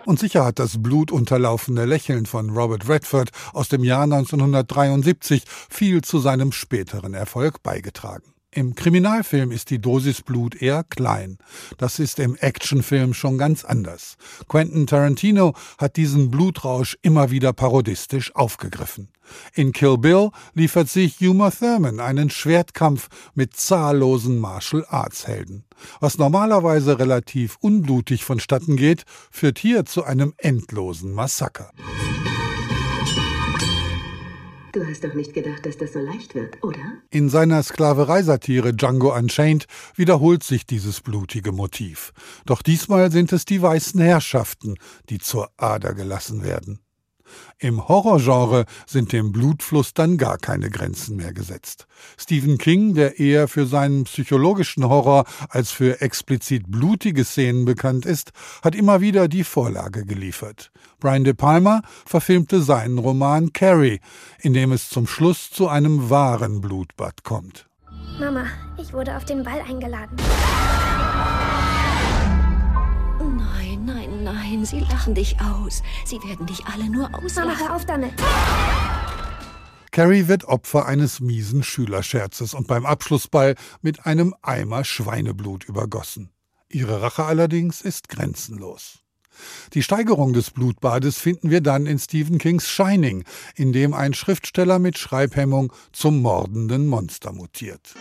Und sicher hat das blutunterlaufene Lächeln von Robert Redford aus dem Jahr 1973 viel zu seinem späteren Erfolg beigetragen. Im Kriminalfilm ist die Dosis Blut eher klein. Das ist im Actionfilm schon ganz anders. Quentin Tarantino hat diesen Blutrausch immer wieder parodistisch aufgegriffen. In Kill Bill liefert sich Uma Thurman einen Schwertkampf mit zahllosen Martial Arts Helden. Was normalerweise relativ unblutig vonstatten geht, führt hier zu einem endlosen Massaker. Du hast doch nicht gedacht, dass das so leicht wird, oder? In seiner Sklavereisatire Django Unchained wiederholt sich dieses blutige Motiv. Doch diesmal sind es die weißen Herrschaften, die zur Ader gelassen werden. Im Horrorgenre sind dem Blutfluss dann gar keine Grenzen mehr gesetzt. Stephen King, der eher für seinen psychologischen Horror als für explizit blutige Szenen bekannt ist, hat immer wieder die Vorlage geliefert. Brian De Palma verfilmte seinen Roman Carrie, in dem es zum Schluss zu einem wahren Blutbad kommt. Mama, ich wurde auf den Ball eingeladen. Nein, sie lachen dich aus. Sie werden dich alle nur auslachen. Mama, hör auf damit. Carrie wird Opfer eines miesen Schülerscherzes und beim Abschlussball mit einem Eimer Schweineblut übergossen. Ihre Rache allerdings ist grenzenlos. Die Steigerung des Blutbades finden wir dann in Stephen Kings Shining, in dem ein Schriftsteller mit Schreibhemmung zum mordenden Monster mutiert.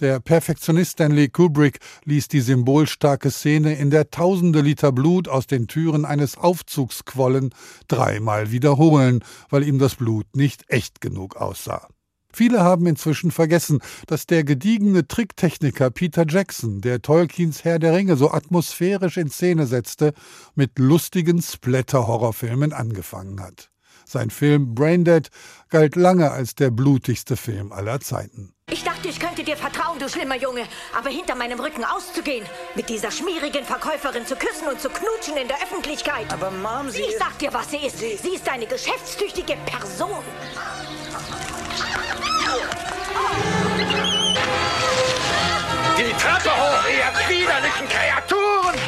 Der Perfektionist Stanley Kubrick ließ die symbolstarke Szene, in der tausende Liter Blut aus den Türen eines Aufzugs quollen, dreimal wiederholen, weil ihm das Blut nicht echt genug aussah. Viele haben inzwischen vergessen, dass der gediegene Tricktechniker Peter Jackson, der Tolkiens Herr der Ringe so atmosphärisch in Szene setzte, mit lustigen Splatter-Horrorfilmen angefangen hat. Sein Film Braindead galt lange als der blutigste Film aller Zeiten. Ich dachte, ich könnte dir vertrauen, du schlimmer Junge. Aber hinter meinem Rücken auszugehen, mit dieser schmierigen Verkäuferin zu küssen und zu knutschen in der Öffentlichkeit. Aber Mom, sie. Ich sag dir, was sie ist. Sie, sie ist eine geschäftstüchtige Person. Die Treppe hoch, ihr widerlichen Kreaturen!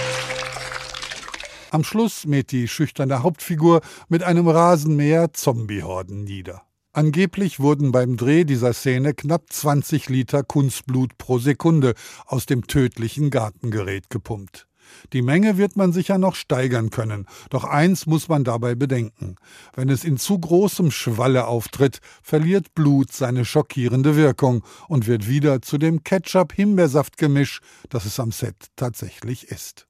Am Schluss mäht die schüchterne Hauptfigur mit einem Rasenmäher Zombiehorden nieder. Angeblich wurden beim Dreh dieser Szene knapp 20 Liter Kunstblut pro Sekunde aus dem tödlichen Gartengerät gepumpt. Die Menge wird man sicher noch steigern können, doch eins muss man dabei bedenken. Wenn es in zu großem Schwalle auftritt, verliert Blut seine schockierende Wirkung und wird wieder zu dem Ketchup-Himbeersaft-Gemisch, das es am Set tatsächlich ist.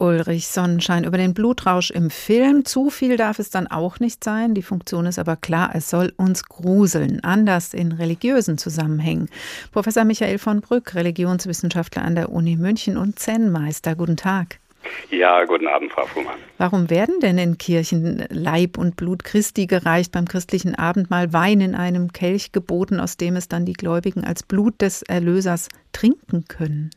Ulrich Sonnenschein über den Blutrausch im Film. Zu viel darf es dann auch nicht sein. Die Funktion ist aber klar, es soll uns gruseln, anders in religiösen Zusammenhängen. Professor Michael von Brück, Religionswissenschaftler an der Uni München und Zen-Meister. Guten Tag. Ja, guten Abend, Frau Fuhrmann. Warum werden denn in Kirchen Leib und Blut Christi gereicht, beim christlichen Abendmahl Wein in einem Kelch geboten, aus dem es dann die Gläubigen als Blut des Erlösers trinken können?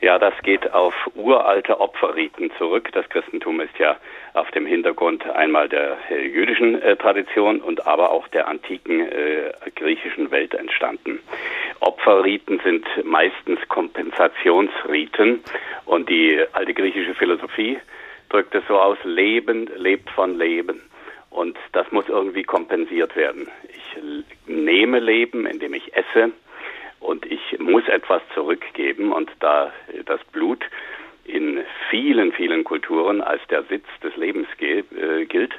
Ja, das geht auf uralte Opferriten zurück. Das Christentum ist ja auf dem Hintergrund einmal der äh, jüdischen äh, Tradition und aber auch der antiken äh, griechischen Welt entstanden. Opferriten sind meistens Kompensationsriten und die alte griechische Philosophie drückt es so aus, Leben lebt von Leben. Und das muss irgendwie kompensiert werden. Ich nehme Leben, indem ich esse, und ich muss etwas zurückgeben und da das Blut in vielen, vielen Kulturen als der Sitz des Lebens äh, gilt,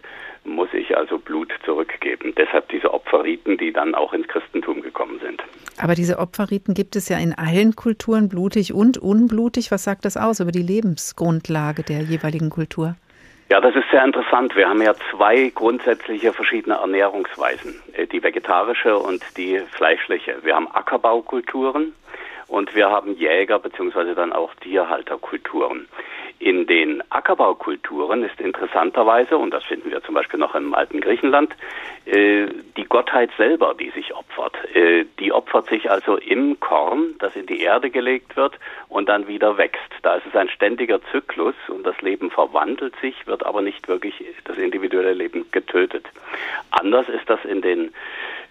muss ich also Blut zurückgeben. Deshalb diese Opferriten, die dann auch ins Christentum gekommen sind. Aber diese Opferriten gibt es ja in allen Kulturen, blutig und unblutig. Was sagt das aus über die Lebensgrundlage der jeweiligen Kultur? Ja, das ist sehr interessant. Wir haben ja zwei grundsätzliche verschiedene Ernährungsweisen, äh, die vegetarische und die fleischliche. Wir haben Ackerbaukulturen und wir haben Jäger beziehungsweise dann auch Tierhalterkulturen. In den Ackerbaukulturen ist interessanterweise, und das finden wir zum Beispiel noch im alten Griechenland, äh, die Gottheit selber, die sich opfert. Äh, die opfert sich also im Korn, das in die Erde gelegt wird und dann wieder wächst. Da ist es ein ständiger Zyklus und das Leben verwandelt sich, wird aber nicht wirklich das individuelle Leben getötet. Anders ist das in den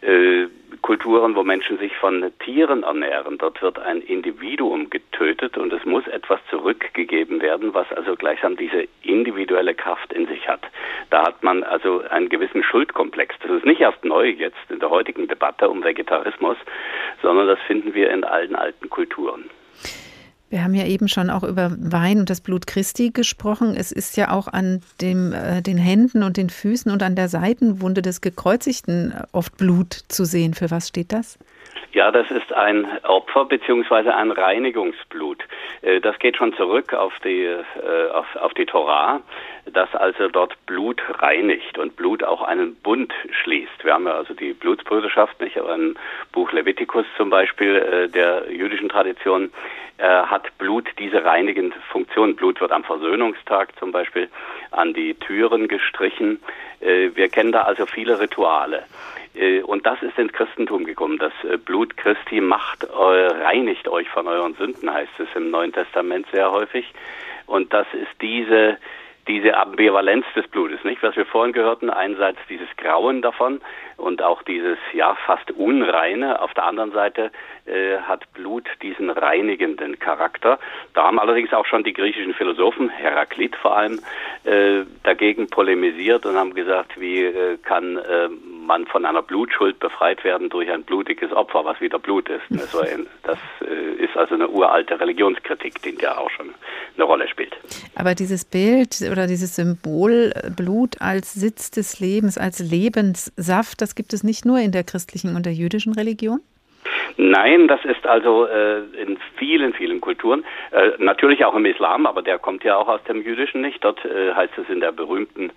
äh, Kulturen, wo Menschen sich von Tieren ernähren. Dort wird ein Individuum getötet und es muss etwas zurückgegeben werden, was also gleichsam diese individuelle Kraft in sich hat. Da hat man also einen gewissen Schuldkomplex. Das ist nicht erst neu jetzt in der heutigen Debatte um Vegetarismus, sondern das finden wir in allen alten Kulturen. Wir haben ja eben schon auch über Wein und das Blut Christi gesprochen. Es ist ja auch an dem, äh, den Händen und den Füßen und an der Seitenwunde des Gekreuzigten oft Blut zu sehen. Für was steht das? Ja, das ist ein Opfer beziehungsweise ein Reinigungsblut. Äh, das geht schon zurück auf die, äh, auf, auf die Torah, dass also dort Blut reinigt und Blut auch einen Bund schließt. Wir haben ja also die Blutsbrüderschaft, nicht? Aber im Buch Levitikus zum Beispiel äh, der jüdischen Tradition hat Blut diese reinigende Funktion. Blut wird am Versöhnungstag zum Beispiel an die Türen gestrichen. Wir kennen da also viele Rituale. Äh, und das ist ins Christentum gekommen. Das äh, Blut Christi macht, äh, reinigt euch von euren Sünden, heißt es im Neuen Testament sehr häufig. Und das ist diese, diese Ambivalenz des Blutes, nicht? Was wir vorhin gehörten, einerseits dieses Grauen davon und auch dieses, ja, fast Unreine. Auf der anderen Seite äh, hat Blut diesen reinigenden Charakter. Da haben allerdings auch schon die griechischen Philosophen, Heraklit vor allem, äh, dagegen polemisiert und haben gesagt, wie äh, kann man von einer Blutschuld befreit werden durch ein blutiges Opfer, was wieder Blut ist. Das äh, ist also eine uralte Religionskritik, die ja auch schon eine Rolle spielt. Aber dieses Bild oder dieses Symbol äh, Blut als Sitz des Lebens, als Lebenssaft, das gibt es nicht nur in der christlichen und der jüdischen Religion? Nein, das ist also äh, in vielen, vielen Kulturen, äh, natürlich auch im Islam, aber der kommt ja auch aus dem Jüdischen nicht. Dort äh, heißt es in der berühmten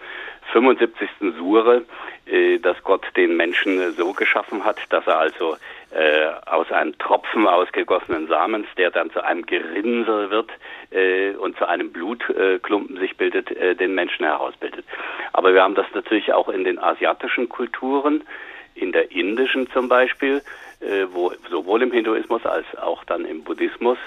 75. Sure, äh, dass Gott den Menschen so geschaffen hat, dass er also äh, aus einem Tropfen ausgegossenen Samens, der dann zu einem Gerinnsel wird äh, und zu einem Blutklumpen sich bildet, äh, den Menschen herausbildet. Aber wir haben das natürlich auch in den asiatischen Kulturen, in der indischen zum Beispiel, äh, wo sowohl im Hinduismus als auch dann im Buddhismus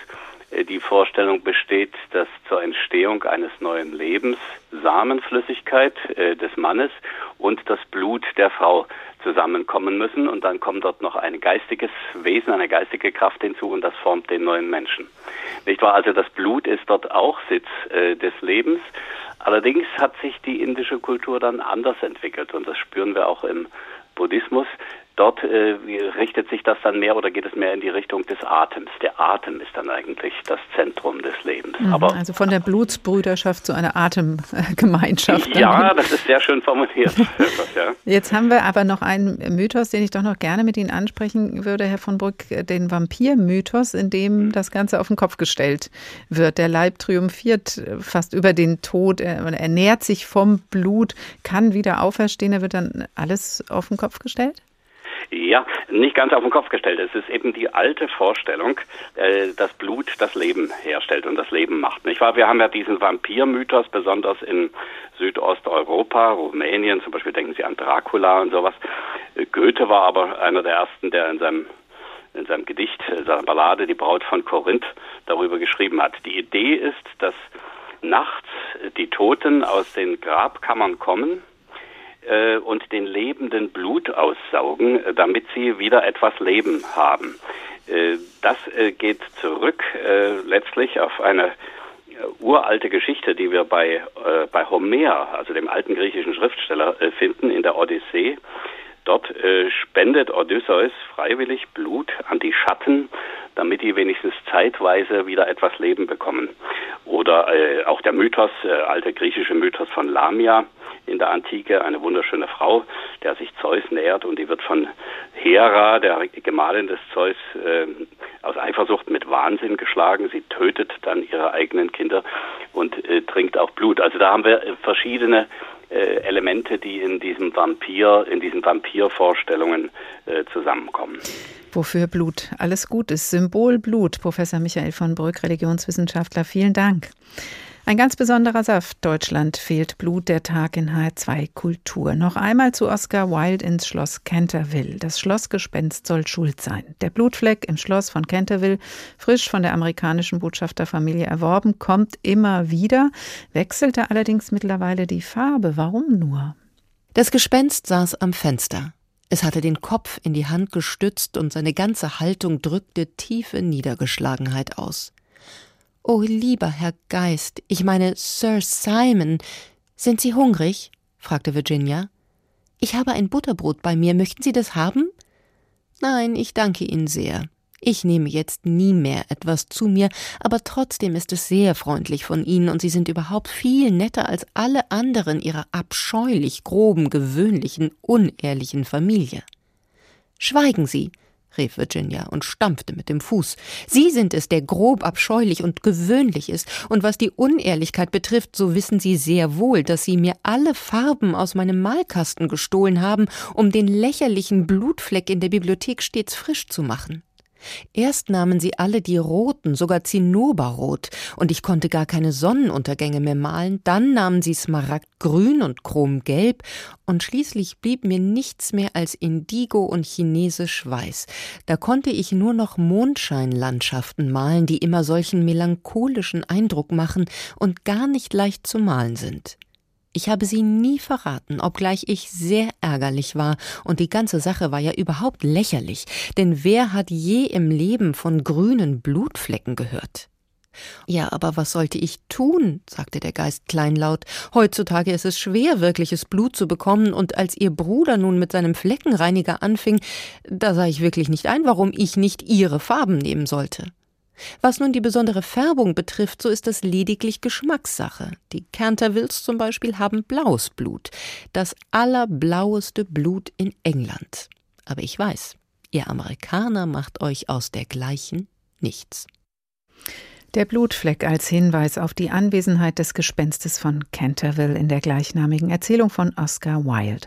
äh, die Vorstellung besteht, dass zur Entstehung eines neuen Lebens Samenflüssigkeit äh, des Mannes und das Blut der Frau zusammenkommen müssen und dann kommt dort noch ein geistiges Wesen, eine geistige Kraft hinzu und das formt den neuen Menschen. Nicht wahr? Also das Blut ist dort auch Sitz äh, des Lebens. Allerdings hat sich die indische Kultur dann anders entwickelt und das spüren wir auch im Buddhismus. Dort äh, richtet sich das dann mehr oder geht es mehr in die Richtung des Atems. Der Atem ist dann eigentlich das Zentrum des Lebens. Mhm, Aber, also von der Blutsbrüderschaft zu einer Atemgemeinschaft. Ja, das ist sehr schön formuliert. Jetzt haben wir aber noch einen Mythos, den ich doch noch gerne mit Ihnen ansprechen würde, Herr von Brück, den Vampir-Mythos, in dem das Ganze auf den Kopf gestellt wird. Der Leib triumphiert fast über den Tod, er ernährt sich vom Blut, kann wieder auferstehen, da wird dann alles auf den Kopf gestellt? Ja, nicht ganz auf den Kopf gestellt. Es ist eben die alte Vorstellung, äh, dass Blut das Leben herstellt und das Leben macht. Nicht wahr? Wir haben ja diesen Vampirmythos, besonders in Südosteuropa, Rumänien, zum Beispiel denken Sie an Dracula und sowas. Goethe war aber einer der ersten, der in seinem in seinem Gedicht, seiner Ballade Die Braut von Korinth darüber geschrieben hat. Die Idee ist, dass nachts die Toten aus den Grabkammern kommen äh, und den Lebenden Blut aussaugen, äh, damit sie wieder etwas Leben haben. Äh, das äh, geht zurück äh, letztlich auf eine uralte Geschichte, die wir bei, bei Homer, also dem alten griechischen Schriftsteller, finden in der Odyssee. Dort äh, spendet Odysseus freiwillig Blut an die Schatten, damit die wenigstens zeitweise wieder etwas Leben bekommen. Oder äh, auch der Mythos, äh, alte griechische Mythos von Lamia in der Antike, eine wunderschöne Frau, der sich Zeus nähert und die wird von Hera, der Gemahlin des Zeus, äh, aus Eifersucht mit Wahnsinn geschlagen. Sie tötet dann ihre eigenen Kinder und äh, trinkt auch Blut. Also da haben wir verschiedene äh, Elemente, die in diesem Vampir, in diesen Vampirvorstellungen äh, zusammenkommen. Wofür Blut alles gut ist. Symbol Blut. Professor Michael von Brück, Religionswissenschaftler, vielen Dank. Ein ganz besonderer Saft. Deutschland fehlt Blut, der Tag in H2 Kultur. Noch einmal zu Oscar Wilde ins Schloss Canterville. Das Schlossgespenst soll schuld sein. Der Blutfleck im Schloss von Canterville, frisch von der amerikanischen Botschafterfamilie erworben, kommt immer wieder, wechselte allerdings mittlerweile die Farbe. Warum nur? Das Gespenst saß am Fenster. Es hatte den Kopf in die Hand gestützt und seine ganze Haltung drückte tiefe Niedergeschlagenheit aus. Oh, lieber Herr Geist, ich meine Sir Simon, sind Sie hungrig? fragte Virginia. Ich habe ein Butterbrot bei mir, möchten Sie das haben? Nein, ich danke Ihnen sehr. Ich nehme jetzt nie mehr etwas zu mir, aber trotzdem ist es sehr freundlich von Ihnen und Sie sind überhaupt viel netter als alle anderen Ihrer abscheulich groben, gewöhnlichen, unehrlichen Familie. Schweigen Sie, rief Virginia und stampfte mit dem Fuß. Sie sind es, der grob, abscheulich und gewöhnlich ist, und was die Unehrlichkeit betrifft, so wissen Sie sehr wohl, dass Sie mir alle Farben aus meinem Malkasten gestohlen haben, um den lächerlichen Blutfleck in der Bibliothek stets frisch zu machen. Erst nahmen sie alle die roten, sogar Zinnoberrot, und ich konnte gar keine Sonnenuntergänge mehr malen, dann nahmen sie Smaragdgrün und Chromgelb, und schließlich blieb mir nichts mehr als Indigo und chinesisch weiß. Da konnte ich nur noch Mondscheinlandschaften malen, die immer solchen melancholischen Eindruck machen und gar nicht leicht zu malen sind. Ich habe sie nie verraten, obgleich ich sehr ärgerlich war, und die ganze Sache war ja überhaupt lächerlich, denn wer hat je im Leben von grünen Blutflecken gehört? Ja, aber was sollte ich tun? sagte der Geist kleinlaut. Heutzutage ist es schwer, wirkliches Blut zu bekommen, und als Ihr Bruder nun mit seinem Fleckenreiniger anfing, da sah ich wirklich nicht ein, warum ich nicht Ihre Farben nehmen sollte. Was nun die besondere Färbung betrifft, so ist das lediglich Geschmackssache. Die Cantervilles zum Beispiel haben blaues Blut, das allerblaueste Blut in England. Aber ich weiß, ihr Amerikaner macht euch aus dergleichen nichts. Der Blutfleck als Hinweis auf die Anwesenheit des Gespenstes von Canterville in der gleichnamigen Erzählung von Oscar Wilde.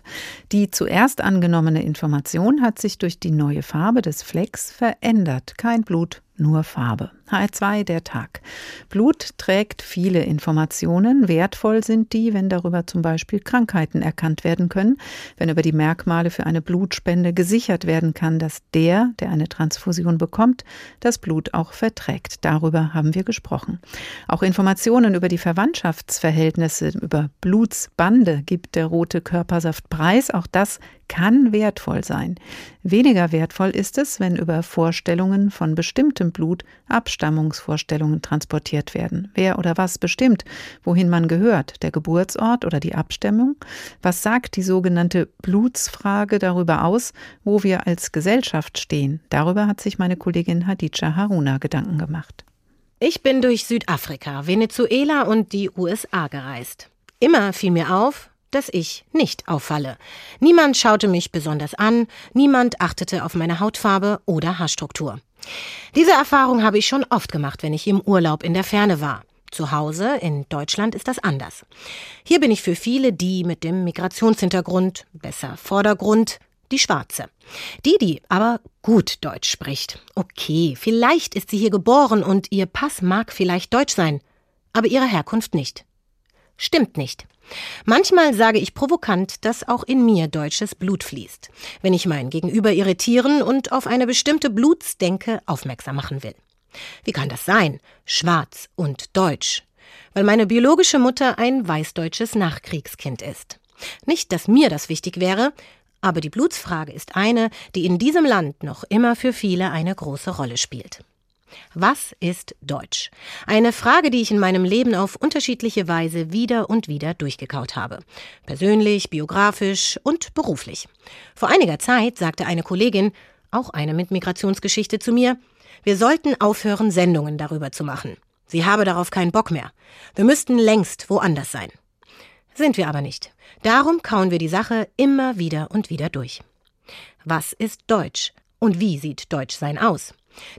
Die zuerst angenommene Information hat sich durch die neue Farbe des Flecks verändert. Kein Blut, nur Farbe. H2 der Tag. Blut trägt viele Informationen. Wertvoll sind die, wenn darüber zum Beispiel Krankheiten erkannt werden können, wenn über die Merkmale für eine Blutspende gesichert werden kann, dass der, der eine Transfusion bekommt, das Blut auch verträgt. Darüber haben wir gesprochen. Auch Informationen über die Verwandtschaftsverhältnisse, über Blutsbande gibt der rote Körpersaft preis. Auch das kann wertvoll sein. Weniger wertvoll ist es, wenn über Vorstellungen von bestimmtem Blut Abstammungsvorstellungen transportiert werden. Wer oder was bestimmt, wohin man gehört, der Geburtsort oder die Abstammung? Was sagt die sogenannte Blutsfrage darüber aus, wo wir als Gesellschaft stehen? Darüber hat sich meine Kollegin Hadija Haruna Gedanken gemacht. Ich bin durch Südafrika, Venezuela und die USA gereist. Immer fiel mir auf, dass ich nicht auffalle. Niemand schaute mich besonders an, niemand achtete auf meine Hautfarbe oder Haarstruktur. Diese Erfahrung habe ich schon oft gemacht, wenn ich im Urlaub in der Ferne war. Zu Hause in Deutschland ist das anders. Hier bin ich für viele die mit dem Migrationshintergrund, besser Vordergrund, die Schwarze. Die, die aber gut Deutsch spricht. Okay, vielleicht ist sie hier geboren und ihr Pass mag vielleicht Deutsch sein, aber ihre Herkunft nicht. Stimmt nicht. Manchmal sage ich provokant, dass auch in mir deutsches Blut fließt, wenn ich mein Gegenüber irritieren und auf eine bestimmte Blutsdenke aufmerksam machen will. Wie kann das sein? Schwarz und Deutsch. Weil meine biologische Mutter ein weißdeutsches Nachkriegskind ist. Nicht, dass mir das wichtig wäre, aber die Blutsfrage ist eine, die in diesem Land noch immer für viele eine große Rolle spielt. Was ist Deutsch? Eine Frage, die ich in meinem Leben auf unterschiedliche Weise wieder und wieder durchgekaut habe. Persönlich, biografisch und beruflich. Vor einiger Zeit sagte eine Kollegin, auch eine mit Migrationsgeschichte zu mir, wir sollten aufhören, Sendungen darüber zu machen. Sie habe darauf keinen Bock mehr. Wir müssten längst woanders sein. Sind wir aber nicht. Darum kauen wir die Sache immer wieder und wieder durch. Was ist Deutsch? Und wie sieht Deutschsein aus?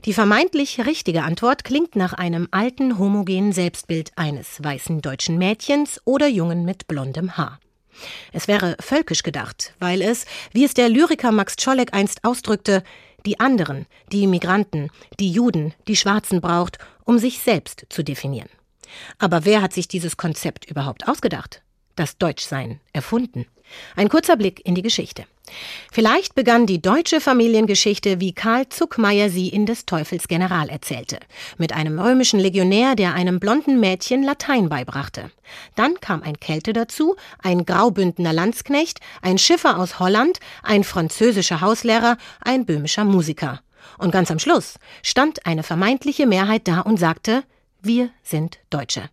Die vermeintlich richtige Antwort klingt nach einem alten homogenen Selbstbild eines weißen deutschen Mädchens oder Jungen mit blondem Haar. Es wäre völkisch gedacht, weil es, wie es der Lyriker Max Czolek einst ausdrückte, die anderen, die Migranten, die Juden, die Schwarzen braucht, um sich selbst zu definieren. Aber wer hat sich dieses Konzept überhaupt ausgedacht? Das Deutschsein erfunden? Ein kurzer Blick in die Geschichte. Vielleicht begann die deutsche Familiengeschichte, wie Karl Zuckmeier sie in des Teufels General erzählte, mit einem römischen Legionär, der einem blonden Mädchen Latein beibrachte. Dann kam ein Kelte dazu, ein graubündener Landsknecht, ein Schiffer aus Holland, ein französischer Hauslehrer, ein böhmischer Musiker. Und ganz am Schluss stand eine vermeintliche Mehrheit da und sagte, wir sind Deutsche.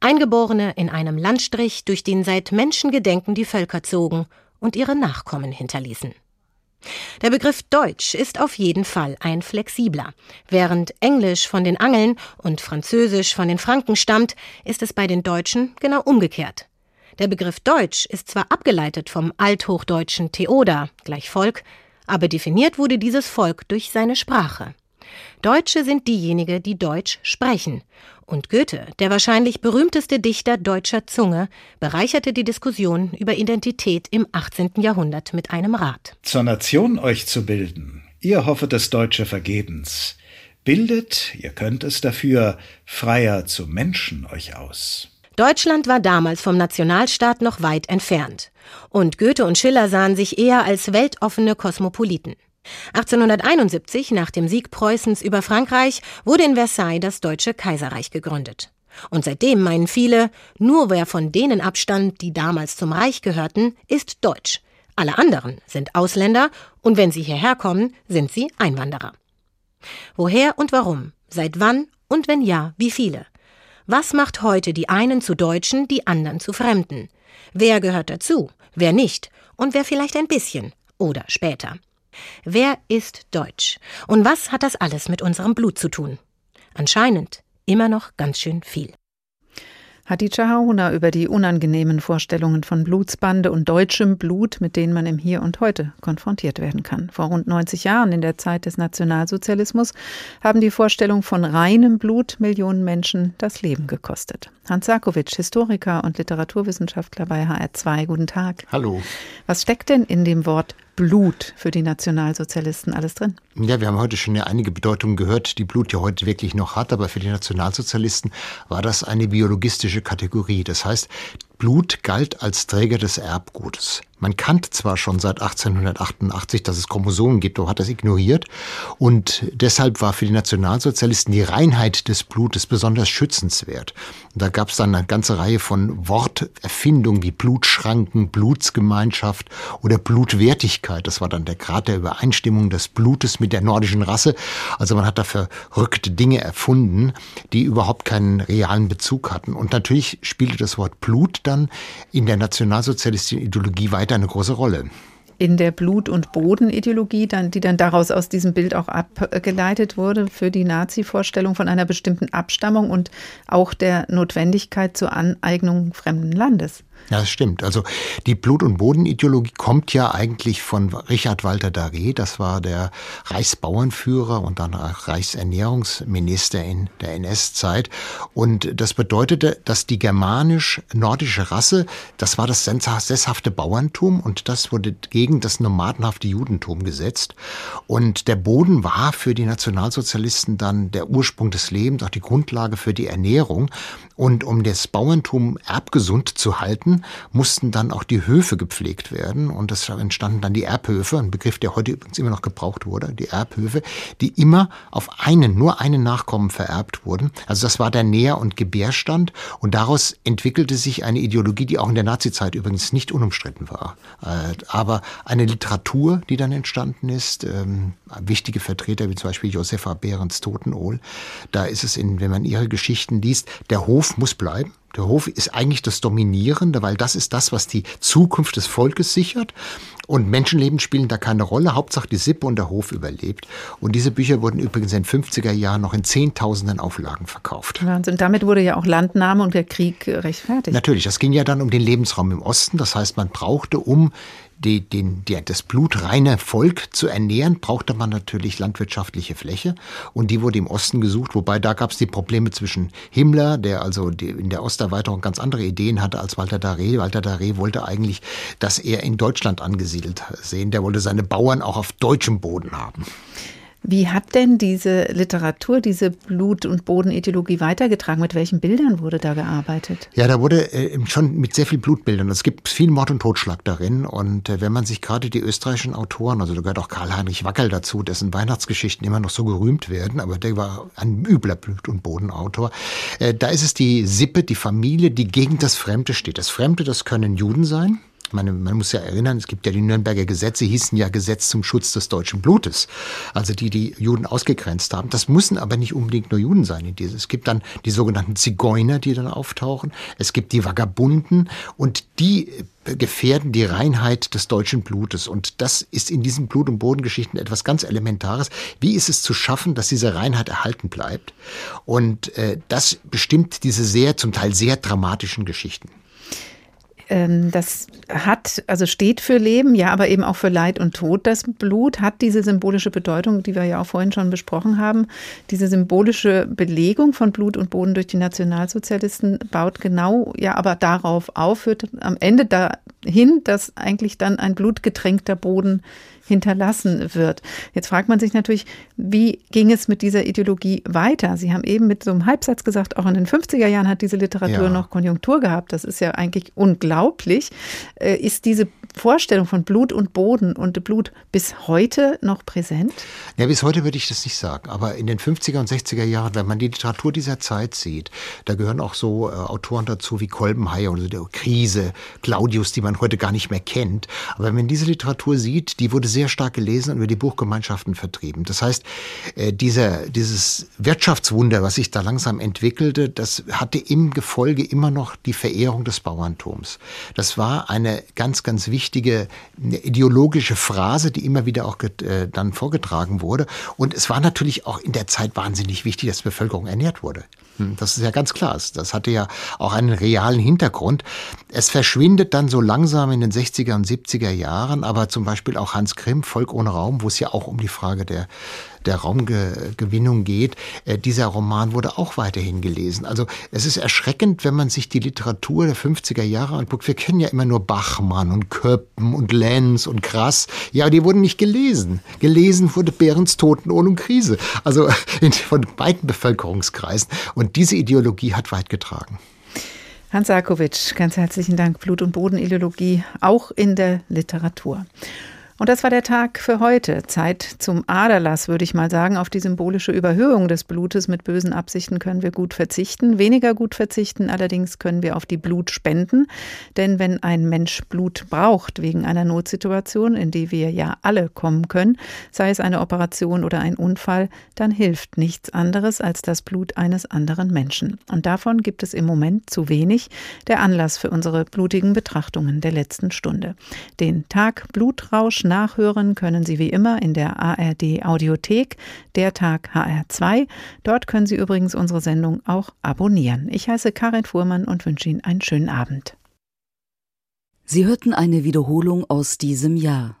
Eingeborene in einem Landstrich, durch den seit Menschengedenken die Völker zogen und ihre Nachkommen hinterließen. Der Begriff Deutsch ist auf jeden Fall ein flexibler. Während Englisch von den Angeln und Französisch von den Franken stammt, ist es bei den Deutschen genau umgekehrt. Der Begriff Deutsch ist zwar abgeleitet vom althochdeutschen Theoda, gleich Volk, aber definiert wurde dieses Volk durch seine Sprache. Deutsche sind diejenigen, die Deutsch sprechen. Und Goethe, der wahrscheinlich berühmteste Dichter deutscher Zunge, bereicherte die Diskussion über Identität im 18. Jahrhundert mit einem Rat. Zur Nation euch zu bilden, ihr hoffet das Deutsche vergebens. Bildet, ihr könnt es dafür, freier zu Menschen euch aus. Deutschland war damals vom Nationalstaat noch weit entfernt. Und Goethe und Schiller sahen sich eher als weltoffene Kosmopoliten. 1871, nach dem Sieg Preußens über Frankreich, wurde in Versailles das Deutsche Kaiserreich gegründet. Und seitdem meinen viele, nur wer von denen abstammt, die damals zum Reich gehörten, ist deutsch. Alle anderen sind Ausländer und wenn sie hierher kommen, sind sie Einwanderer. Woher und warum? Seit wann und wenn ja, wie viele? Was macht heute die einen zu Deutschen, die anderen zu Fremden? Wer gehört dazu? Wer nicht? Und wer vielleicht ein bisschen? Oder später? Wer ist deutsch? Und was hat das alles mit unserem Blut zu tun? Anscheinend immer noch ganz schön viel. Hatice Hauna über die unangenehmen Vorstellungen von Blutsbande und deutschem Blut, mit denen man im Hier und Heute konfrontiert werden kann. Vor rund 90 Jahren, in der Zeit des Nationalsozialismus, haben die Vorstellungen von reinem Blut Millionen Menschen das Leben gekostet. Hans Sarkowitsch, Historiker und Literaturwissenschaftler bei HR2. Guten Tag. Hallo. Was steckt denn in dem Wort Blut für die Nationalsozialisten alles drin? Ja, wir haben heute schon einige Bedeutungen gehört, die Blut ja heute wirklich noch hat, aber für die Nationalsozialisten war das eine biologistische Kategorie. Das heißt, Blut galt als Träger des Erbgutes. Man kannte zwar schon seit 1888, dass es Chromosomen gibt, aber hat das ignoriert. Und deshalb war für die Nationalsozialisten die Reinheit des Blutes besonders schützenswert. Und da gab es dann eine ganze Reihe von Worterfindungen wie Blutschranken, Blutsgemeinschaft oder Blutwertigkeit. Das war dann der Grad der Übereinstimmung des Blutes mit der nordischen Rasse. Also man hat da verrückte Dinge erfunden, die überhaupt keinen realen Bezug hatten. Und natürlich spielte das Wort Blut dann in der nationalsozialistischen Ideologie weiter eine große Rolle in der Blut- und Bodenideologie, dann, die dann daraus aus diesem Bild auch abgeleitet wurde für die Nazi-Vorstellung von einer bestimmten Abstammung und auch der Notwendigkeit zur Aneignung fremden Landes. Ja, das stimmt. Also die Blut- und Bodenideologie kommt ja eigentlich von Richard Walter Daré. Das war der Reichsbauernführer und dann Reichsernährungsminister in der NS-Zeit. Und das bedeutete, dass die germanisch-nordische Rasse, das war das sesshafte Bauerntum und das wurde gegen das nomadenhafte Judentum gesetzt. Und der Boden war für die Nationalsozialisten dann der Ursprung des Lebens, auch die Grundlage für die Ernährung. Und um das Bauerntum erbgesund zu halten, mussten dann auch die Höfe gepflegt werden. Und es entstanden dann die Erbhöfe, ein Begriff, der heute übrigens immer noch gebraucht wurde, die Erbhöfe, die immer auf einen, nur einen Nachkommen vererbt wurden. Also das war der Nähr- und Gebärstand. Und daraus entwickelte sich eine Ideologie, die auch in der Nazizeit übrigens nicht unumstritten war. Äh, aber eine Literatur, die dann entstanden ist, ähm, wichtige Vertreter wie zum Beispiel Josefa Behrens Totenohl, da ist es in, wenn man ihre Geschichten liest, der Hof Hof muss bleiben. Der Hof ist eigentlich das Dominierende, weil das ist das, was die Zukunft des Volkes sichert. Und Menschenleben spielen da keine Rolle. Hauptsache die Sippe und der Hof überlebt. Und diese Bücher wurden übrigens in den 50er Jahren noch in Zehntausenden Auflagen verkauft. Wahnsinn. Damit wurde ja auch Landnahme und der Krieg rechtfertigt. Natürlich. Das ging ja dann um den Lebensraum im Osten. Das heißt, man brauchte, um die, den, die, das blutreine Volk zu ernähren, brauchte man natürlich landwirtschaftliche Fläche. Und die wurde im Osten gesucht, wobei da gab es die Probleme zwischen Himmler, der also die, in der Osterweiterung ganz andere Ideen hatte als Walter Daré. Walter Daré wollte eigentlich, dass er in Deutschland angesiedelt sehen. Der wollte seine Bauern auch auf deutschem Boden haben. Wie hat denn diese Literatur, diese Blut- und Bodenideologie weitergetragen? Mit welchen Bildern wurde da gearbeitet? Ja, da wurde äh, schon mit sehr viel Blutbildern. Es gibt viel Mord und Totschlag darin. Und äh, wenn man sich gerade die österreichischen Autoren, also da gehört auch Karl-Heinrich Wackel dazu, dessen Weihnachtsgeschichten immer noch so gerühmt werden, aber der war ein übler Blut- und Bodenautor. Äh, da ist es die Sippe, die Familie, die gegen das Fremde steht. Das Fremde, das können Juden sein. Meine, man muss ja erinnern, es gibt ja die Nürnberger Gesetze, hießen ja Gesetz zum Schutz des deutschen Blutes. Also die, die Juden ausgegrenzt haben. Das müssen aber nicht unbedingt nur Juden sein. Es gibt dann die sogenannten Zigeuner, die dann auftauchen. Es gibt die Vagabunden und die gefährden die Reinheit des deutschen Blutes. Und das ist in diesen Blut- und Bodengeschichten etwas ganz Elementares. Wie ist es zu schaffen, dass diese Reinheit erhalten bleibt? Und äh, das bestimmt diese sehr, zum Teil sehr dramatischen Geschichten. Ähm, das hat, also steht für Leben, ja, aber eben auch für Leid und Tod. Das Blut hat diese symbolische Bedeutung, die wir ja auch vorhin schon besprochen haben. Diese symbolische Belegung von Blut und Boden durch die Nationalsozialisten baut genau, ja, aber darauf auf, führt am Ende dahin, dass eigentlich dann ein blutgetränkter Boden hinterlassen wird. Jetzt fragt man sich natürlich, wie ging es mit dieser Ideologie weiter? Sie haben eben mit so einem Halbsatz gesagt, auch in den 50er Jahren hat diese Literatur ja. noch Konjunktur gehabt. Das ist ja eigentlich unglaublich. Äh, ist diese Vorstellung von Blut und Boden und Blut bis heute noch präsent? Ja, bis heute würde ich das nicht sagen. Aber in den 50er und 60er Jahren, wenn man die Literatur dieser Zeit sieht, da gehören auch so äh, Autoren dazu wie Kolbenheier oder der Krise, Claudius, die man heute gar nicht mehr kennt. Aber wenn man diese Literatur sieht, die wurde sehr stark gelesen und über die Buchgemeinschaften vertrieben. Das heißt, äh, dieser, dieses Wirtschaftswunder, was sich da langsam entwickelte, das hatte im Gefolge immer noch die Verehrung des Bauerntums. Das war eine ganz, ganz wichtige wichtige ideologische Phrase, die immer wieder auch äh, dann vorgetragen wurde. Und es war natürlich auch in der Zeit wahnsinnig wichtig, dass die Bevölkerung ernährt wurde. Hm, das ist ja ganz klar. Das hatte ja auch einen realen Hintergrund. Es verschwindet dann so langsam in den 60er und 70er Jahren, aber zum Beispiel auch Hans Grimm, Volk ohne Raum, wo es ja auch um die Frage der der Raumgewinnung geht. Äh, dieser Roman wurde auch weiterhin gelesen. Also es ist erschreckend, wenn man sich die Literatur der 50er Jahre anguckt. Wir kennen ja immer nur Bachmann und Köppen und Lenz und Krass. Ja, die wurden nicht gelesen. Gelesen wurde Behrens Toten ohne Krise. Also von beiden Bevölkerungskreisen. Und diese Ideologie hat weit getragen. Hans Sarkovic, ganz herzlichen Dank. Blut- und Bodenideologie auch in der Literatur. Und das war der Tag für heute. Zeit zum Aderlass, würde ich mal sagen. Auf die symbolische Überhöhung des Blutes mit bösen Absichten können wir gut verzichten. Weniger gut verzichten allerdings können wir auf die Blutspenden. Denn wenn ein Mensch Blut braucht wegen einer Notsituation, in die wir ja alle kommen können, sei es eine Operation oder ein Unfall, dann hilft nichts anderes als das Blut eines anderen Menschen. Und davon gibt es im Moment zu wenig. Der Anlass für unsere blutigen Betrachtungen der letzten Stunde. Den Tag Blutrausch nachhören können Sie wie immer in der ARD Audiothek, der Tag HR2. Dort können Sie übrigens unsere Sendung auch abonnieren. Ich heiße Karin Fuhrmann und wünsche Ihnen einen schönen Abend. Sie hörten eine Wiederholung aus diesem Jahr.